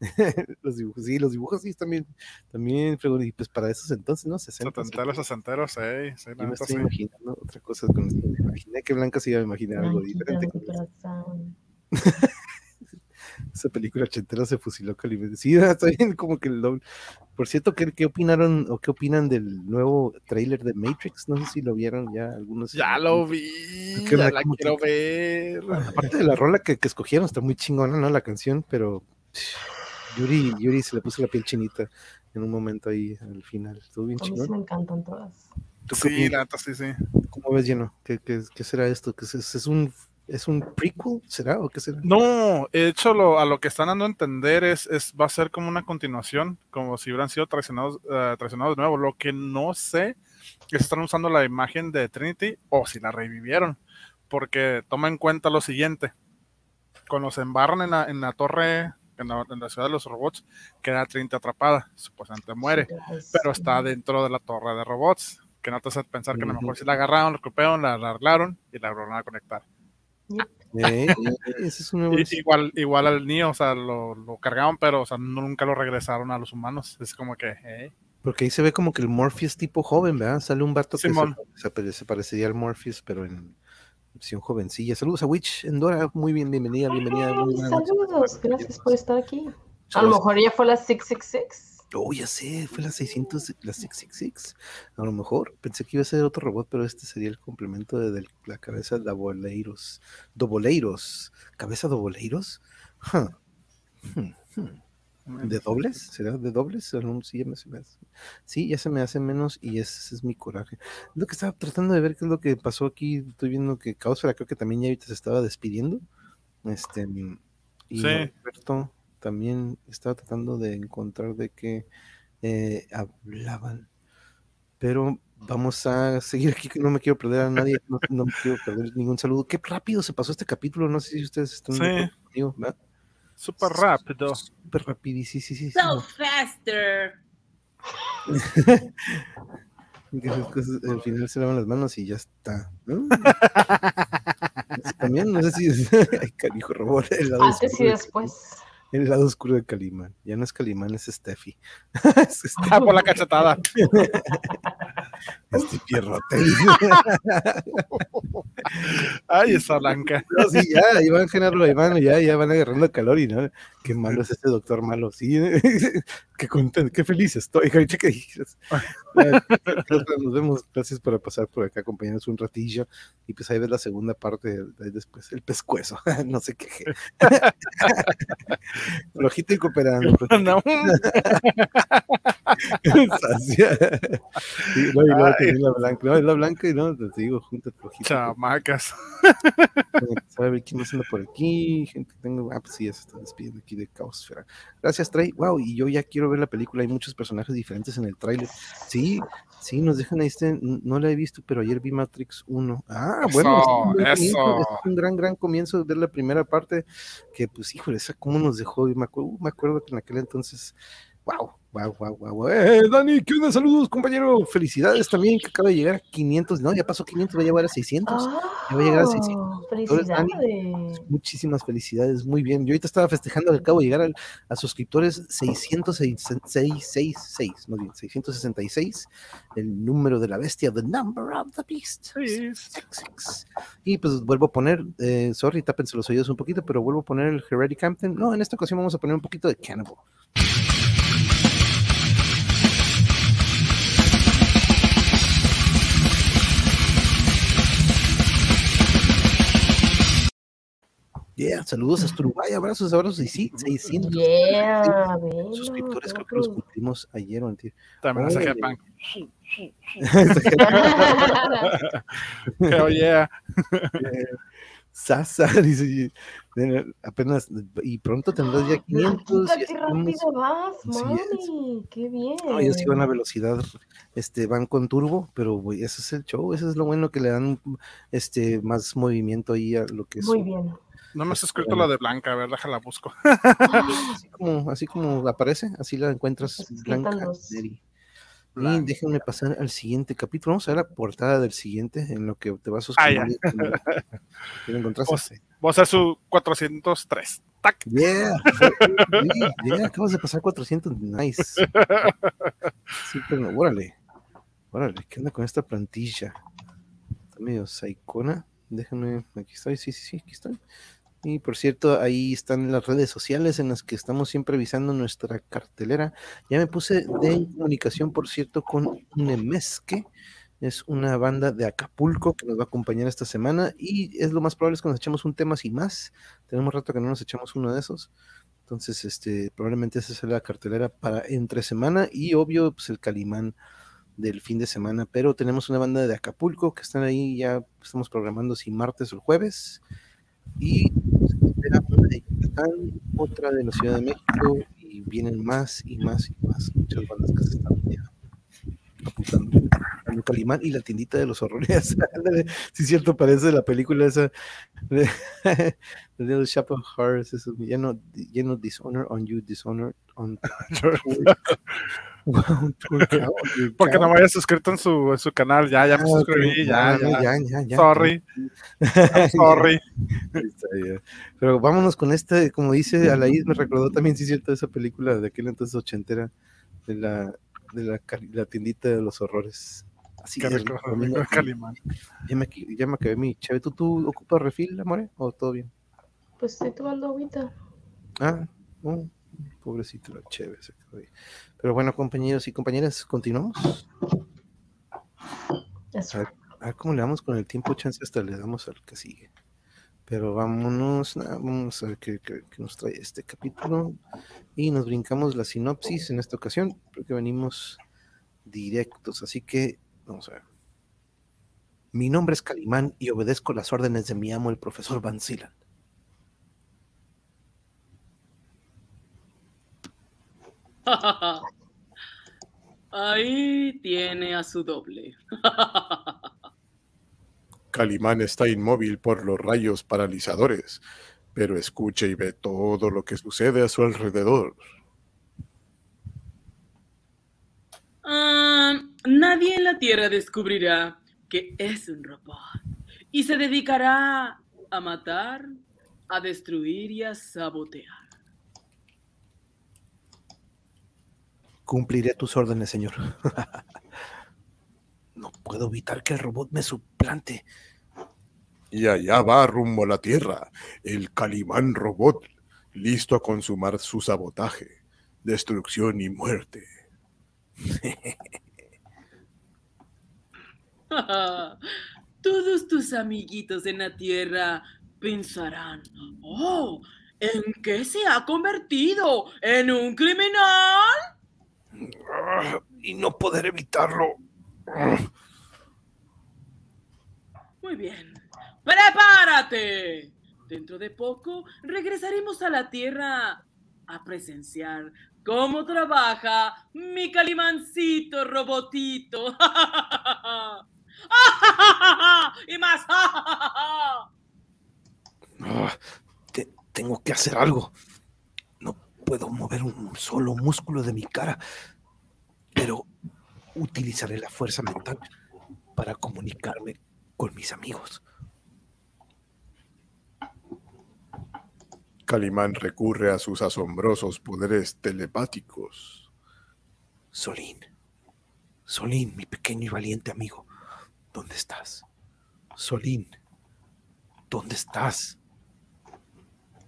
[LAUGHS] los dibujos, sí, los dibujos sí también, también, y pues para esos entonces, ¿no? 60. Setenteros, sesenteros, eh. Sí, la Yo me estoy sí. imaginando otra cosa con esto. Me imaginé que Blanca se iba a imaginar algo diferente. con. [LAUGHS] Esa película ochentera se fusiló Calibre. Sí, [LAUGHS] está bien, como que el doble. Por cierto, ¿qué, ¿qué opinaron o qué opinan del nuevo tráiler de Matrix? No sé si lo vieron ya algunos. Ya lo vi, ¿Qué ya la ¿Cómo quiero ver. Aparte de la rola que, que escogieron, está muy chingona, ¿no? La canción, pero Yuri, Yuri se le puso la piel chinita en un momento ahí al final. Estuvo bien A mí sí me encantan todas. ¿Tú qué Sí, opinas? la neta, sí, sí. ¿Cómo ves, lleno? ¿Qué, qué, qué será esto? ¿Qué es, un, ¿Es un prequel? ¿Será o qué será? No, de hecho, lo, a lo que están dando a entender es, es va a ser como una continuación, como si hubieran sido traicionados, eh, traicionados de nuevo. Lo que no sé es si están usando la imagen de Trinity o si la revivieron, porque toma en cuenta lo siguiente: cuando se embarran en la, en la torre, en la, en la ciudad de los robots, queda Trinity atrapada, supuestamente muere, pero está dentro de la torre de robots. Que no te hace pensar que a lo mejor si la agarraron, la golpearon, la arreglaron y la volvieron a conectar. Eh, [LAUGHS] ese es un I- igual, igual al niño, o sea, lo, lo cargaban, pero o sea, nunca lo regresaron a los humanos. Es como que, eh, Porque ahí se ve como que el Morpheus tipo joven, ¿verdad? Sale un vato que se, Simón. se pare- se parecería al Morpheus, pero en versión jovencilla. Saludos a Witch Endora, muy bien, bienvenida, bienvenida. Ay, saludos, gracias por estar aquí. A lo mejor ella fue la 666. Oh, ya sé, fue la 600, la 666. A lo mejor pensé que iba a ser otro robot, pero este sería el complemento de, de la cabeza de Doboleiros. Doboleiros. ¿Cabeza Doboleiros? Huh. Hmm, hmm. ¿De dobles? ¿Será de dobles? Sí, ya me- se me hace- sí, ya se me hace menos y ese es mi coraje. Lo que estaba tratando de ver qué es lo que pasó aquí. Estoy viendo que Caosfera creo que también ya ahorita se estaba despidiendo. Este, y Sí. Norberto también estaba tratando de encontrar de qué eh, hablaban. Pero vamos a seguir aquí, que no me quiero perder a nadie, no, no me quiero perder ningún saludo. Qué rápido se pasó este capítulo, no sé si ustedes están Sí. conmigo, ¿verdad? Súper rápido. Súper rapidísimo. Sí, sí, sí, So faster. [LAUGHS] Que esas cosas, al final se lavan las manos y ya está. ¿no? [LAUGHS] También no sé si es. [LAUGHS] Ay, canijo, robot. El lado, Antes y oscuro de, después. el lado oscuro de Calimán. Ya no es Calimán, es Steffi. es Steffi, Ah, por la cachetada. Este pierrote. [LAUGHS] Ay, esa blanca. No, sí, ya, ahí van Genaro, ahí van, ya, ya van agarrando calor y no. Qué malo es este doctor malo, sí. [LAUGHS] qué contento, qué feliz estoy. ahorita que dices. Ya, Nos vemos, gracias por pasar por acá, acompañarnos un ratillo. Y pues ahí ves la segunda parte de después, el pescuezo. [LAUGHS] no sé qué. Flojito y cooperando. No. Sacia. Sí, no, y luego la blanca, no, es la blanca y no, te digo, junta flojito. Chamacas. a ver quién anda por aquí. Gente, tengo. Ah, pues sí, ya se está despidiendo aquí de Caosfera. Gracias, Trey. Wow, y yo ya quiero ver la película. Hay muchos personajes diferentes en el tráiler. Sí, sí, nos dejan ahí. Este, no la he visto, pero ayer vi Matrix 1. Ah, bueno, Eso, es un eso. es un gran, gran comienzo de ver la primera parte. Que, pues, híjole, esa cómo nos dejó. Y me, acuerdo, me acuerdo que en aquel entonces. Wow, wow, wow, wow. Eh, Dani, ¿qué onda? Saludos, compañero. Felicidades también, que acaba de llegar a 500. No, ya pasó 500, va a llegar a 600. Ya va a llegar a 600 Ah, suscriptores, Dani. Felicidades. Muchísimas felicidades, muy bien. Yo ahorita estaba festejando que acabo de llegar al- a suscriptores 666, más bien, 666, el número de la bestia, the number of the beast. Sí. Six, six. Y pues vuelvo a poner, eh, sorry, tápense los oídos un poquito, pero vuelvo a poner el Heredity Captain. No, en esta ocasión vamos a poner un poquito de Cannibal. Yeah, saludos hasta [LAUGHS] Uruguay, abrazos, abrazos, y sí, 600 Yeah, suscriptores, creo creo que los cumplimos ayer o antier. También Órale. Japan. Que oye, Sasa, [LAUGHS] dice, apenas, y pronto tendrás ya [GASPS] 500. Puta, ya qué rápido vas, mami. Qué bien. No, ellos iban a velocidad, este, van con turbo, pero güey, ese es el show, eso es lo bueno que le dan este más movimiento ahí a lo que es Muy bien. No me has escrito la de Blanca, a ver, déjala busco. [LAUGHS] así como, así como aparece, así la encuentras Pues blanca. Y déjenme pasar al siguiente capítulo. Vamos a ver la portada del siguiente, en lo que te vas a Ah, suscribir. ¿Ya lo encontraste? Voy a hacer su 403. Tac. Yeah, yeah, yeah, acabas de pasar 400, nice. Sí, pero órale, órale, ¿qué onda con esta plantilla? Está medio saicona, déjame, aquí estoy, sí, sí, sí, aquí estoy. Y por cierto, ahí están las redes sociales en las que estamos siempre avisando nuestra cartelera. Ya me puse de comunicación, por cierto, con Nemesque. Es una banda de Acapulco que nos va a acompañar esta semana y es lo más probable es que nos echemos un tema sin más. Tenemos rato que no nos echamos uno de esos. Entonces, este, probablemente esa sea la cartelera para entre semana y obvio, pues el Calimán del fin de semana. Pero tenemos una banda de Acapulco que están ahí, ya estamos programando si martes o jueves. Y otra de la Ciudad de México y vienen más y más y más. Muchas bandas que se están ya apuntando. Calimán y la tiendita de los horrores. [LAUGHS] Sí, es cierto, parece la película esa de The Little Shop of Horrors. Eso, lleno, lleno Dishonor on You, Dishonor on [LAUGHS] [LAUGHS] Porque no me haya suscrito en su, en su canal. Ya, ya me Ah, suscribí. ok, Ya, ya, ya. ya, ya, ya. Sorry. [LAUGHS] I'm sorry. Pero vámonos con este, como dice Alaís, me recordó también, sí es cierto, esa película de aquel entonces ochentera, de la, de la, tiendita de los horrores. Así rico. Calimán. Ya me, qui- ya me acabé mi chave. ¿Tú, tú ocupas refil, amore? ¿O todo bien? Pues estoy tomando agüita. Ah, oh, pobrecito la ahí. Pero bueno, compañeros y compañeras, continuamos. A ver, a ver cómo le damos con el tiempo, chance hasta le damos al que sigue. Pero vámonos, nah, vamos a ver qué, qué- qué nos trae este capítulo. Y nos brincamos la sinopsis en esta ocasión, porque venimos directos. Así que, vamos a ver. Mi nombre es Calimán y obedezco las órdenes de mi amo, el profesor Van Zieland. Ahí tiene a su doble. Calimán está inmóvil por los rayos paralizadores, pero escucha y ve todo lo que sucede a su alrededor. Ah, nadie en la Tierra descubrirá que es un robot y se dedicará a matar, a destruir y a sabotear. Cumpliré tus órdenes, señor. [LAUGHS] no puedo evitar que el robot me suplante. Y allá va rumbo a la Tierra, el Calimán Robot, listo a consumar su sabotaje, destrucción y muerte. [LAUGHS] Todos tus amiguitos en la Tierra pensarán, oh, ¿en qué se ha convertido? ¿En un criminal? Y no poder evitarlo. Muy bien. ¡Prepárate! Dentro de poco regresaremos a la Tierra a presenciar cómo trabaja mi calimancito robotito. [LAUGHS] y más. [LAUGHS] Ah, te- tengo que hacer algo. No puedo mover un solo músculo de mi cara, pero utilizaré la fuerza mental para comunicarme con mis amigos. Calimán recurre a sus asombrosos poderes telepáticos. Solín, Solín, mi pequeño y valiente amigo, ¿dónde estás? Solín, ¿dónde estás?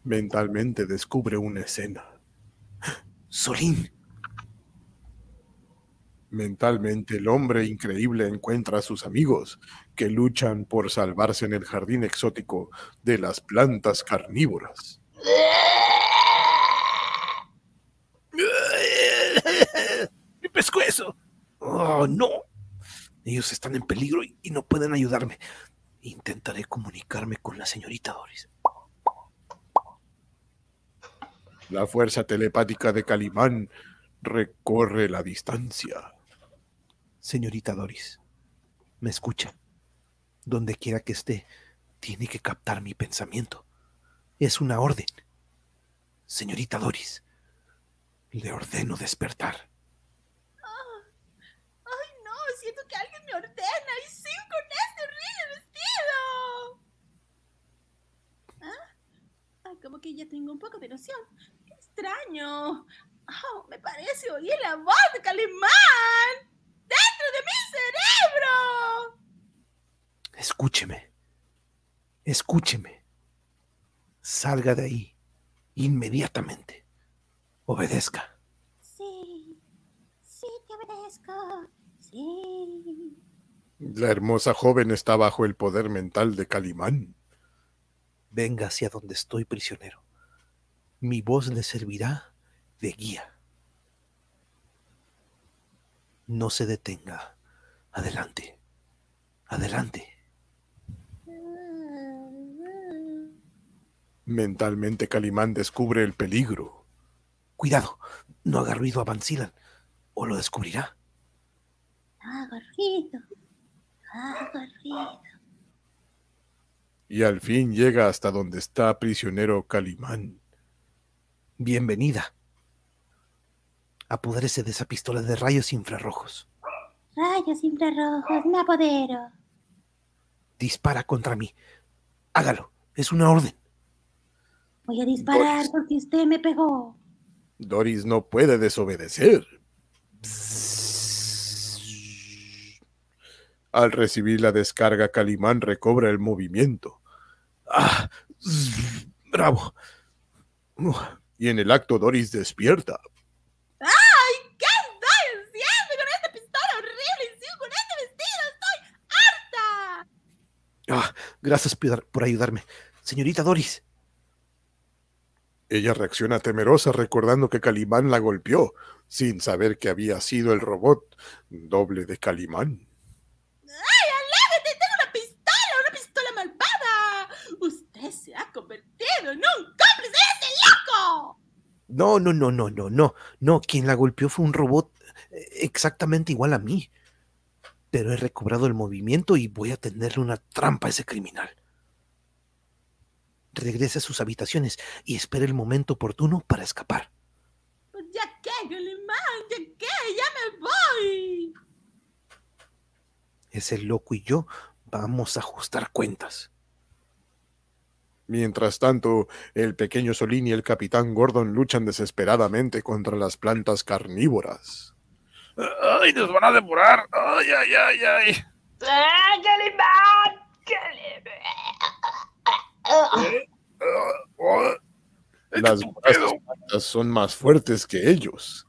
Mentalmente descubre una escena. Solín, Mentalmente el hombre increíble encuentra a sus amigos que luchan por salvarse en el jardín exótico de las plantas carnívoras. [LAUGHS] mi pescuezo. Oh, no. Ellos están en peligro y, y no pueden ayudarme. Intentaré comunicarme con la señorita Doris. La fuerza telepática de Calimán recorre la distancia. Señorita Doris, me escucha. Donde quiera que esté, tiene que captar mi pensamiento. Es una orden. Señorita Doris, le ordeno despertar. Ay, no, siento que alguien me ordena y sí con este horrible vestido. ¿Ah? Ah, como que ya tengo un poco de noción. Extraño. Oh, me parece oír la voz de Calimán dentro de mi cerebro. Escúcheme. Escúcheme. Salga de ahí. Inmediatamente. Obedezca. Sí, sí, te obedezco. Sí. La hermosa joven está bajo el poder mental de Calimán. Venga hacia donde estoy prisionero. Mi voz le servirá de guía. No se detenga. Adelante. Adelante. Mentalmente Calimán descubre el peligro. Cuidado. No haga ruido a Vansilan. O lo descubrirá. Hago ruido. Hago ruido. y al fin llega hasta donde está prisionero Calimán. Bienvenida. Apodérese de esa pistola de rayos infrarrojos. Rayos infrarrojos, me apodero. Dispara contra mí. Hágalo. Es una orden. Voy a disparar Doris. porque usted me pegó. Doris no puede desobedecer. Al recibir la descarga, Calimán recobra el movimiento. Ah, bravo. Uh, Y en el acto Doris despierta. ¡Ay! ¿Qué estoy haciendo con esta pistola horrible? Y sigo con este vestido. ¡Estoy harta! ah, gracias por ayudarme. Señorita Doris. Ella reacciona temerosa recordando que Calimán la golpeó, sin saber que había sido el robot doble de Calimán. ¡Ay, aléjate! ¡Tengo una pistola! ¡Una pistola malvada! Usted se ha convertido en un cómplice de ese loco. No, no, no, no, no, no. No, quien la golpeó fue un robot eh, exactamente igual a mí. Pero he recobrado el movimiento y voy a tenderle una trampa a ese criminal. Regrese a sus habitaciones y espere el momento oportuno para escapar. Pues ya qué, Galimán, ya qué, ya me voy. Ese loco y yo vamos a ajustar cuentas. Mientras tanto, el pequeño Solín y el capitán Gordon luchan desesperadamente contra las plantas carnívoras. ¡Ay, nos van a devorar! ¡Ay, ay, ay, ay! ¡Ah! ¿Eh? Ah. ¿Qué Las voraces plantas son más fuertes que ellos.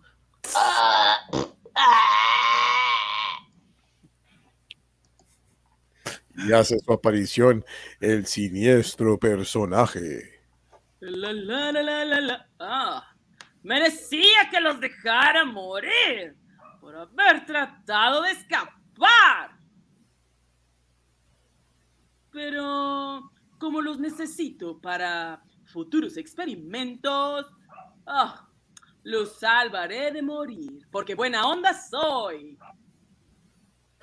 Y hace su aparición el siniestro personaje. La, la, la, la, la. Ah, merecía que los dejara morir por haber tratado de escapar. Pero como los necesito para futuros experimentos, ah, los salvaré de morir, porque buena onda soy.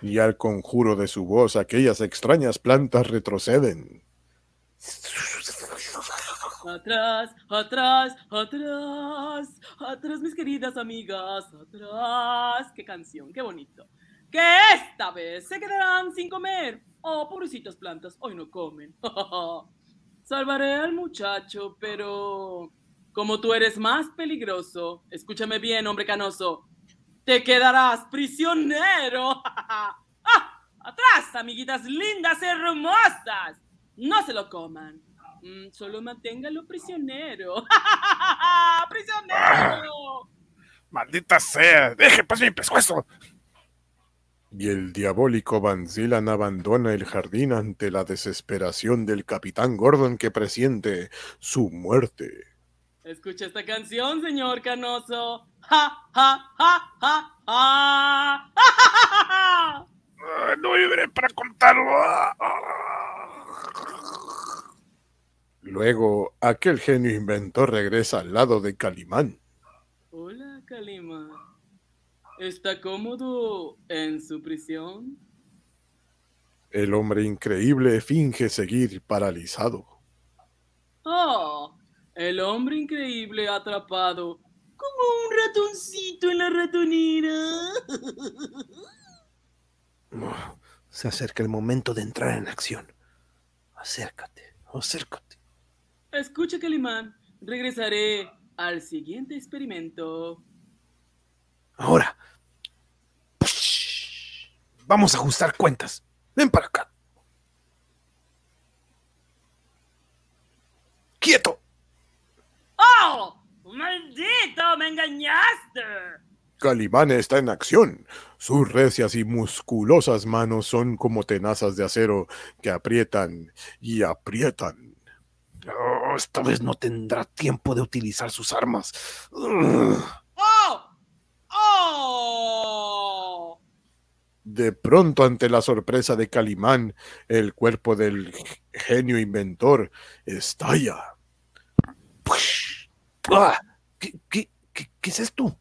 Y al conjuro de su voz, aquellas extrañas plantas retroceden. Atrás, atrás, atrás, atrás, mis queridas amigas, atrás. Qué canción, qué bonito. Que esta vez se quedarán sin comer. Oh, pobrecitas plantas, hoy no comen. [LAUGHS] Salvaré al muchacho, pero como tú eres más peligroso, escúchame bien, hombre canoso, te quedarás prisionero. ¡Ah! [LAUGHS] Atrás, amiguitas lindas y hermosas. No se lo coman. Mm, solo manténgalo prisionero. [LAUGHS] ¡Prisionero! ¡Maldita sea! ¡Deje paso mi pescuezo! Y el diabólico Van Zillan abandona el jardín ante la desesperación del capitán Gordon que presiente su muerte. Escucha esta canción, señor Canoso. ¡Ja, ja, ja, ja, ja! ¡Ja, ja, ja, ja! No viviré para contarlo. Luego, aquel genio inventor regresa al lado de Calimán. Hola, Kalima. ¿Está cómodo en su prisión? El hombre increíble finge seguir paralizado. Oh, el hombre increíble atrapado como un ratoncito en la ratonera. Oh, [LAUGHS] Se acerca el momento de entrar en acción. Acércate, acércate. Escucha, Calimán. Regresaré al siguiente experimento. Ahora. Vamos a ajustar cuentas. Ven para acá. ¡Quieto! Calimán está en acción. Sus recias y musculosas manos son como tenazas de acero que aprietan y aprietan. Oh, esta vez no tendrá tiempo de utilizar sus armas. Ugh. ¡Oh! ¡Oh! De pronto, ante la sorpresa de Calimán, el cuerpo del genio inventor estalla. Ah, ¿Qué, qué, qué, qué es esto?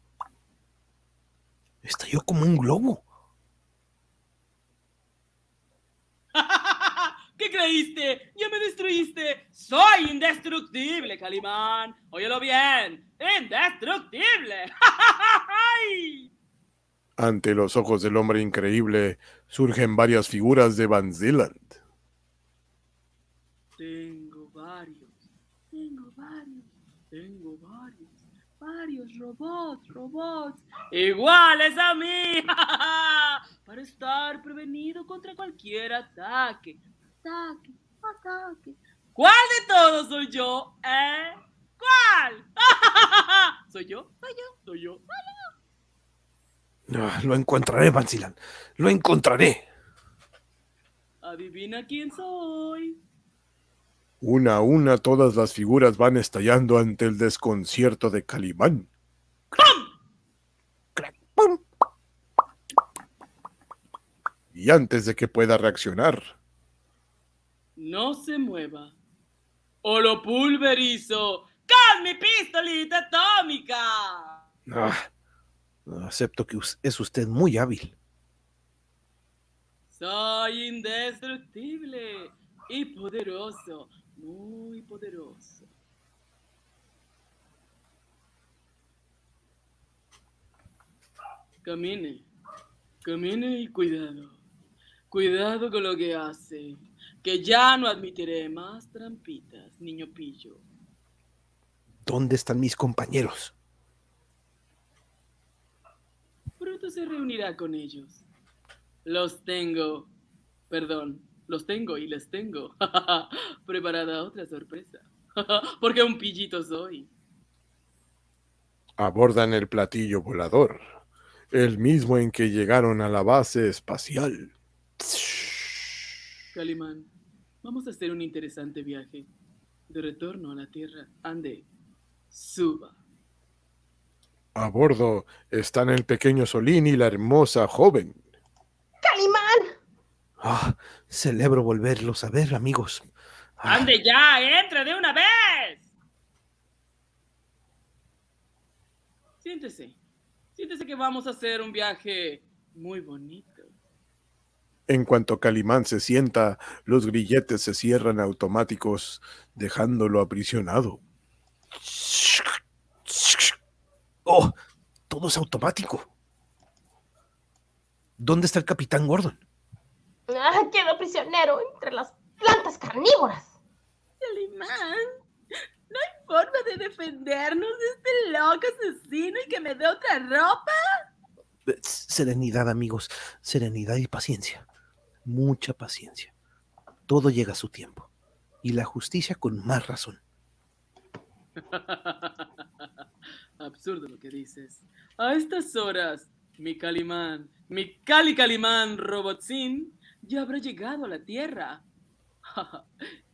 Estalló como un globo. [LAUGHS] ¿Qué creíste? ¿Ya me destruiste? ¡Soy indestructible, Calimán! Óyelo bien. ¡Indestructible! [LAUGHS] Ante los ojos del hombre increíble surgen varias figuras de Van Zeeland. Tengo varios. Tengo varios. Tengo varios. Varios robots, robots. Iguales a mí. [LAUGHS] Para estar prevenido contra cualquier ataque. Ataque, ataque. ¿Cuál de todos soy yo? ¿Eh? ¿Cuál? [LAUGHS] ¿Soy yo? ¿Soy yo? ¿Soy yo? Ah, lo encontraré, Vanzilan. Lo encontraré. Adivina quién soy. Una a una todas las figuras van estallando ante el desconcierto de Calimán. ¡Pum! Y antes de que pueda reaccionar, No se mueva. O lo pulverizo con mi pistolita atómica. Ah, acepto que es usted muy hábil. Soy indestructible y poderoso, muy poderoso. Camine, camine y cuidado. Cuidado con lo que hace, que ya no admitiré más trampitas, niño pillo. ¿Dónde están mis compañeros? Pronto se reunirá con ellos. Los tengo, perdón, los tengo y les tengo. [LAUGHS] Preparada otra sorpresa. [LAUGHS] Porque un pillito soy. abordan el platillo volador, el mismo en que llegaron a la base espacial. Calimán, vamos a hacer un interesante viaje. De retorno a la Tierra. Ande, suba. A bordo están el pequeño Solín y la hermosa joven. Ah, celebro volverlos a ver, amigos. Ah, Ande ya, entre de una vez. Siéntese. Siéntese que vamos a hacer un viaje muy bonito. En cuanto Calimán se sienta, los grilletes se cierran automáticos, dejándolo aprisionado. Oh, todo es automático. ¿Dónde está el capitán Gordon? Ah, [LAUGHS] quedó prisionero entre las plantas carnívoras. Calimán, no hay forma de defendernos de este loco asesino y que me dé otra ropa. Serenidad, amigos. Serenidad y paciencia. Mucha paciencia. Todo llega a su tiempo. Y la justicia con más razón. [LAUGHS] Absurdo lo que dices. A estas horas, mi Calimán, mi Cali Calimán Robotzin, ya habrá llegado a la Tierra. [LAUGHS]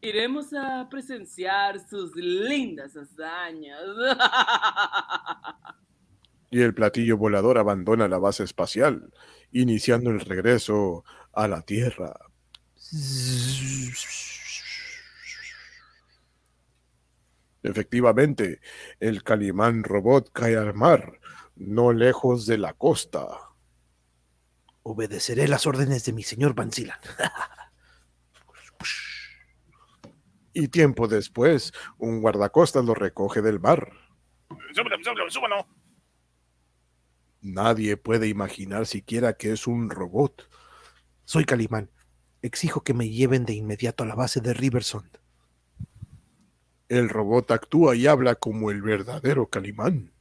Iremos a presenciar sus lindas hazañas. [LAUGHS] Y el platillo volador abandona la base espacial, iniciando el regreso a la Tierra. Efectivamente, el Calimán robot cae al mar, no lejos de la costa. Obedeceré las órdenes de mi señor Vanzilan. [LAUGHS] Y tiempo después, un guardacostas lo recoge del mar. Súbelo, súbelo, súbelo. Nadie puede imaginar siquiera que es un robot. Soy Calimán. Exijo que me lleven de inmediato a la base de Riversond. El robot actúa y habla como el verdadero Calimán.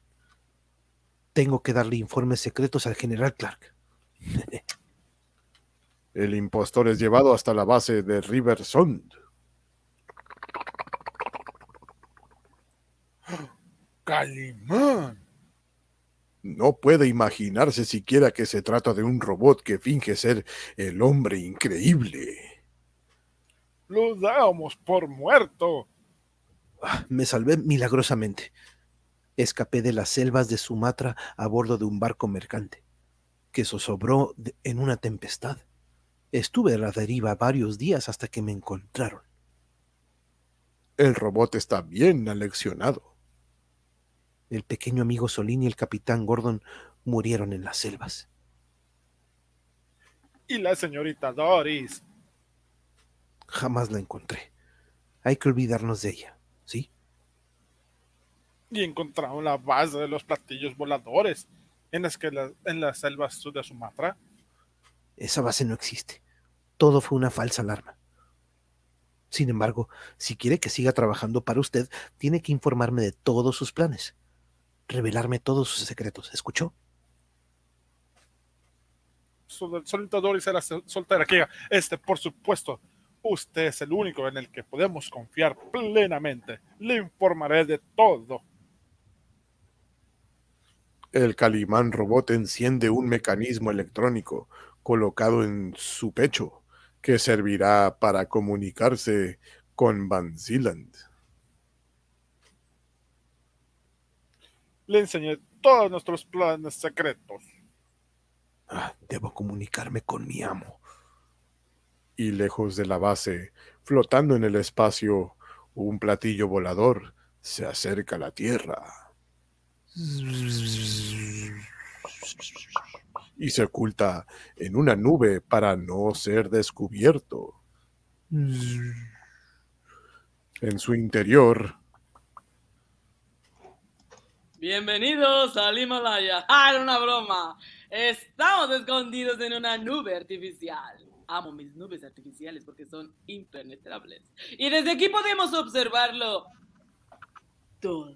Tengo que darle informes secretos al general Clark. El impostor es llevado hasta la base de Riversond. Calimán. No puede imaginarse siquiera que se trata de un robot que finge ser el hombre increíble. Lo dábamos por muerto. Ah, Me salvé milagrosamente. Escapé de las selvas de Sumatra a bordo de un barco mercante, que zozobró en una tempestad. Estuve a la deriva varios días hasta que me encontraron. El robot está bien aleccionado. El pequeño amigo Solín y el capitán Gordon murieron en las selvas. Y la señorita Doris. Jamás la encontré. Hay que olvidarnos de ella, ¿sí? Y encontraron la base de los platillos voladores en las, que la- en las selvas de Sumatra. Esa base no existe. Todo fue una falsa alarma. Sin embargo, si quiere que siga trabajando para usted, tiene que informarme de todos sus planes. Revelarme todos sus secretos. ¿Escuchó? Sol- Solita Doris era sol- soltera. Que, este, por supuesto, usted es el único en el que podemos confiar plenamente. Le informaré de todo. El Calimán robot enciende un mecanismo electrónico colocado en su pecho que servirá para comunicarse con Van Zeeland. Le enseñé todos nuestros planes secretos. Ah, debo comunicarme con mi amo. Y lejos de la base, flotando en el espacio, un platillo volador se acerca a la Tierra y se oculta en una nube para no ser descubierto. En su interior, Bienvenidos al Himalaya. [LAUGHS] ¡Ah, era una broma! Estamos escondidos en una nube artificial. Amo mis nubes artificiales porque son impenetrables. Y desde aquí podemos observarlo todo.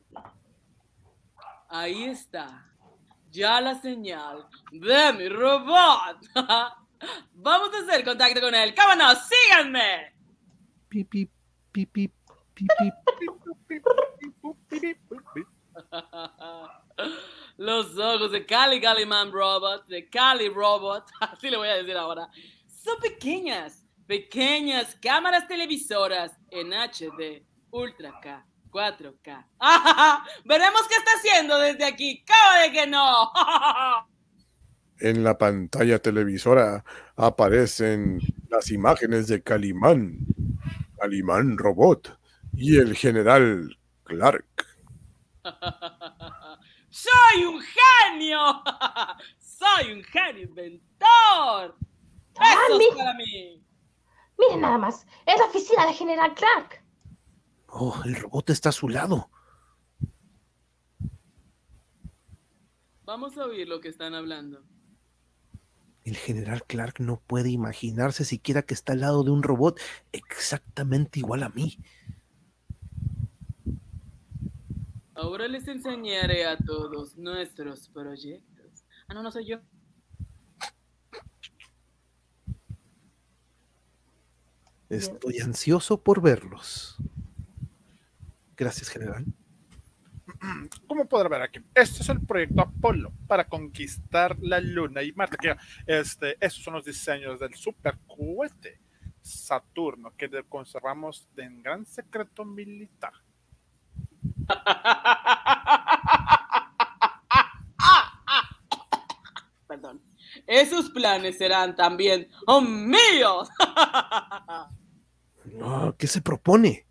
Ahí está. Ya la señal de mi robot. [LAUGHS] Vamos a hacer contacto con él. ¡Cámonos! ¡Síganme! Pip, pip, pip, pip, pip, pip. Los ojos de Cali Caliman Robot, de Cali Robot, [LAUGHS] así le voy a decir ahora, son pequeñas, pequeñas cámaras televisoras en HD, Ultra K, 4K. [LAUGHS] Veremos qué está haciendo desde aquí. ¡Cabo de que no! [LAUGHS] en la pantalla televisora, aparecen las imágenes de Calimán, Calimán Robot y el general Clark. [LAUGHS] ¡Soy un genio! ¡Soy un genio inventor! ¡Eso es mi- para mí! Miren nada más. Es la oficina de General Clark. Oh, el robot está a su lado. Vamos a oír lo que están hablando. El general Clark no puede imaginarse siquiera que está al lado de un robot exactamente igual a mí. Ahora les enseñaré a todos nuestros proyectos. Ah, no, no soy yo. Estoy ansioso por verlos. Gracias, general. Como podrá ver aquí, este es el proyecto Apolo para conquistar la Luna y Marte. Que, este, esos son los diseños del supercohete Saturno que conservamos en gran secreto militar. [LAUGHS] Perdón. Esos planes serán también oh, míos. [LAUGHS] No, ¿Qué se propone?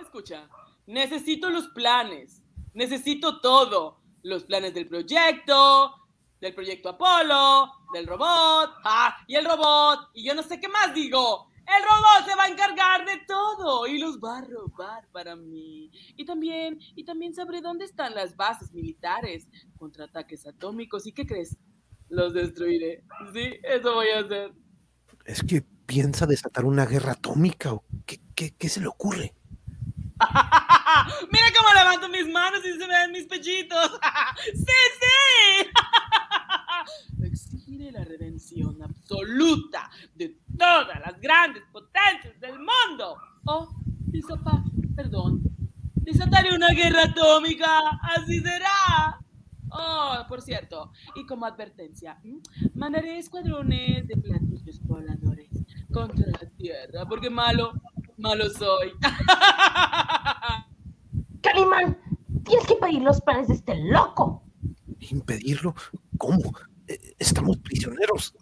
Escucha, necesito los planes. Necesito todo. Los planes del proyecto, del proyecto Apolo, del robot. Ah, y el robot. Y yo no sé qué más digo. El robot se va a encargar de todo y los va a robar para mí. Y también, y también sabré dónde están las bases militares contra ataques atómicos. ¿Y qué crees? Los destruiré. Sí, eso voy a hacer. ¿Es que piensa desatar una guerra atómica o qué, qué- qué se le ocurre? [LAUGHS] Mira cómo levanto mis manos y se me ven mis pechitos. [LAUGHS] ¡Sí, sí! [LAUGHS] Exigiré la redención absoluta de todas las grandes potencias del mundo. Oh, desapa, perdón. Desataré una guerra atómica. Así será. Oh, por cierto, y como advertencia, mandaré escuadrones de platillos voladores contra la Tierra, porque malo, malo soy. [LAUGHS] Calimán, tienes que pedir los planes de este loco. ¿Impedirlo? ¿Cómo? Eh, Estamos prisioneros.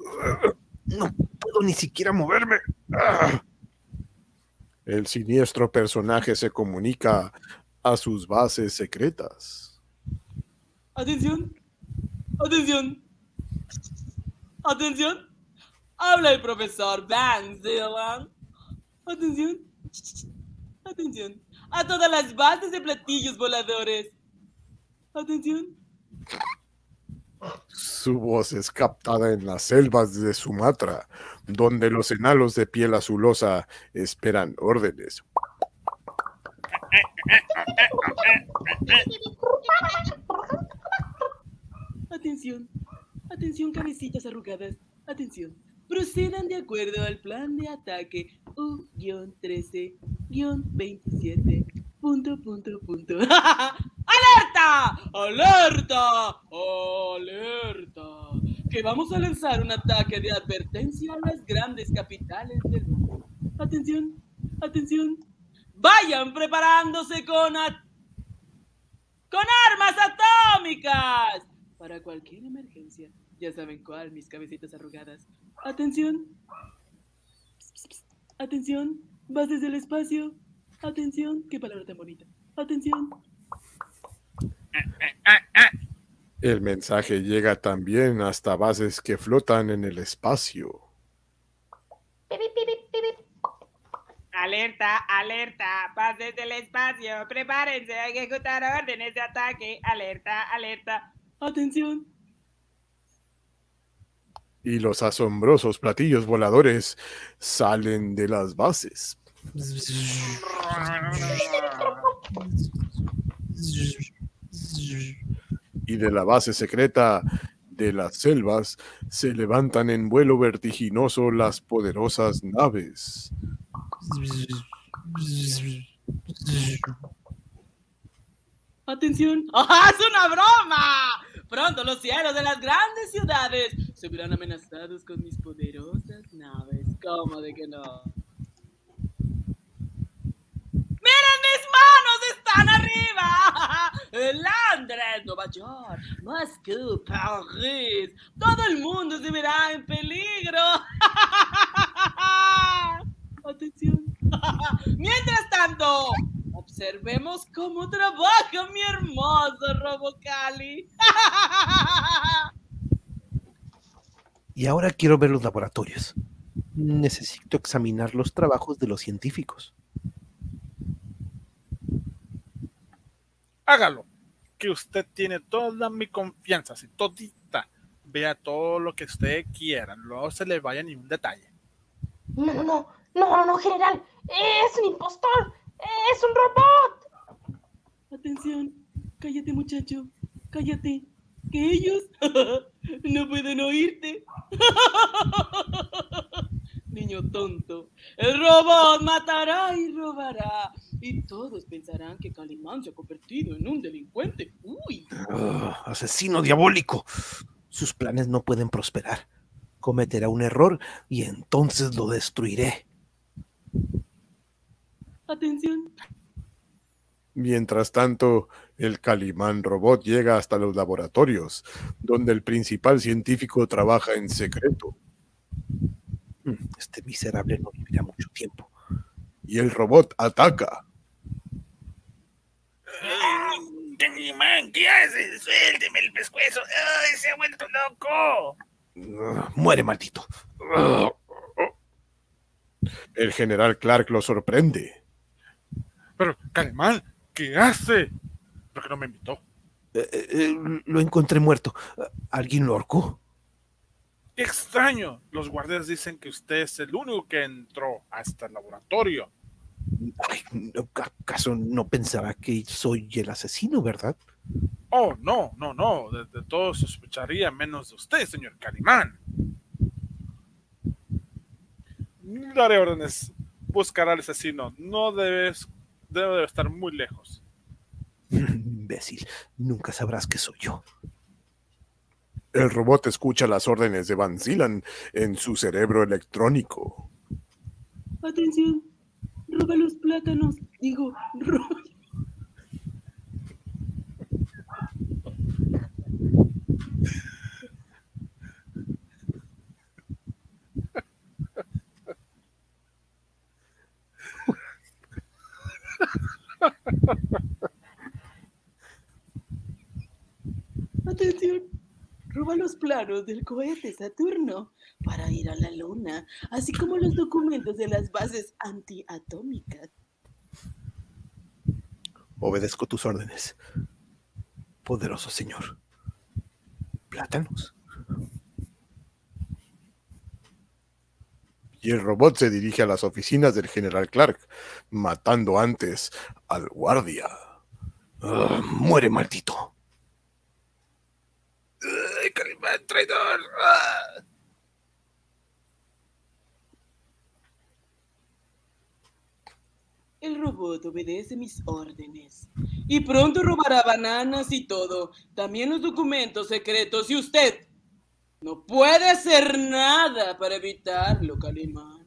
No puedo ni siquiera moverme. Ah. El siniestro personaje se comunica a sus bases secretas. Atención, atención, atención. Habla el profesor Van Zeeland. Atención, atención. A todas las bases de platillos voladores. Atención. Su voz es captada en las selvas de Sumatra, donde los enanos de piel azulosa esperan órdenes. Atención, atención cabecillas arrugadas, atención. Procedan de acuerdo al plan de ataque U-13-27. Punto, punto, punto. [LAUGHS] ¡Alerta! ¡Alerta! ¡Alerta! Que vamos a lanzar un ataque de advertencia a las grandes capitales del mundo. Atención, atención. Vayan preparándose con con armas atómicas para cualquier emergencia. Ya saben cuál, mis cabecitas arrugadas. Atención. Atención. Bases del espacio. Atención. Qué palabra tan bonita. Atención. El mensaje llega también hasta bases que flotan en el espacio. Alerta, alerta. Bases del espacio. Prepárense a ejecutar órdenes de ataque. Alerta, alerta. Atención. Y los asombrosos platillos voladores salen de las bases. Y de la base secreta de las selvas se levantan en vuelo vertiginoso las poderosas naves. Atención. [LAUGHS] ¡Ah, es una broma! Pronto los cielos de las grandes ciudades se verán amenazados con mis poderosas naves. ¿Cómo de que no? ¡Miren mis manos! ¡Están arriba! [LAUGHS] Londres, Nueva York, Moscú, París. Todo el mundo se verá en peligro. [LAUGHS] Atención. Mientras tanto, observemos cómo trabaja mi hermoso Robocali. [LAUGHS] Y ahora quiero ver los laboratorios. Necesito examinar los trabajos de los científicos. Hágalo. Que usted tiene toda mi confianza, si todita. Vea todo lo que usted quiera, no se le vaya ni un detalle. No, no, no, no, no, no, general. Es un impostor. Es un robot. Atención, cállate muchacho, cállate, que ellos [LAUGHS] no pueden oírte. [LAUGHS] Niño tonto, el robot matará y robará. Y todos pensarán que Calimán se ha convertido en un delincuente. Uy, asesino diabólico. Sus planes no pueden prosperar. Cometerá un error y entonces lo destruiré. Atención, Mientras tanto, el Calimán robot llega hasta los laboratorios, donde el principal científico trabaja en secreto. Mm, Este miserable no vivirá mucho tiempo. Y el robot ataca. Calimán, ¿qué haces? Suélteme el pescuezo. ¡Ay, se ha vuelto loco! Ah, Muere, maldito. El general Clark lo sorprende. Pero, Calimán, ¿qué hace? ¿Por qué no me invitó? eh, eh, lo encontré muerto. ¿Alguien lo ahorcó? ¡Qué extraño! Los guardias dicen que usted es el único que entró hasta el laboratorio. Ay, no, ¿Acaso no pensaba que soy el asesino, verdad? Oh, no, no, no. De, de todo sospecharía menos de usted, señor Calimán. Daré órdenes. Buscar al asesino. No debes, debe de estar muy lejos. [LAUGHS] Imbécil, nunca sabrás que soy yo. El robot escucha las órdenes de Van Zilan en su cerebro electrónico. Atención, roba los plátanos. Digo, roba. [LAUGHS] [LAUGHS] Atención, roba los planos del cohete Saturno para ir a la luna, así como los documentos de las bases antiatómicas. Obedezco tus órdenes. Poderoso señor. Plátanos. Y el robot se dirige a las oficinas del general Clark, matando antes al guardia. Ah, muere, maldito. ¡Ay, Calimán, traidor! ¡Ah! El robot obedece mis órdenes. Y pronto robará bananas y todo. También los documentos secretos. Y usted no puede hacer nada para evitarlo, Calimán.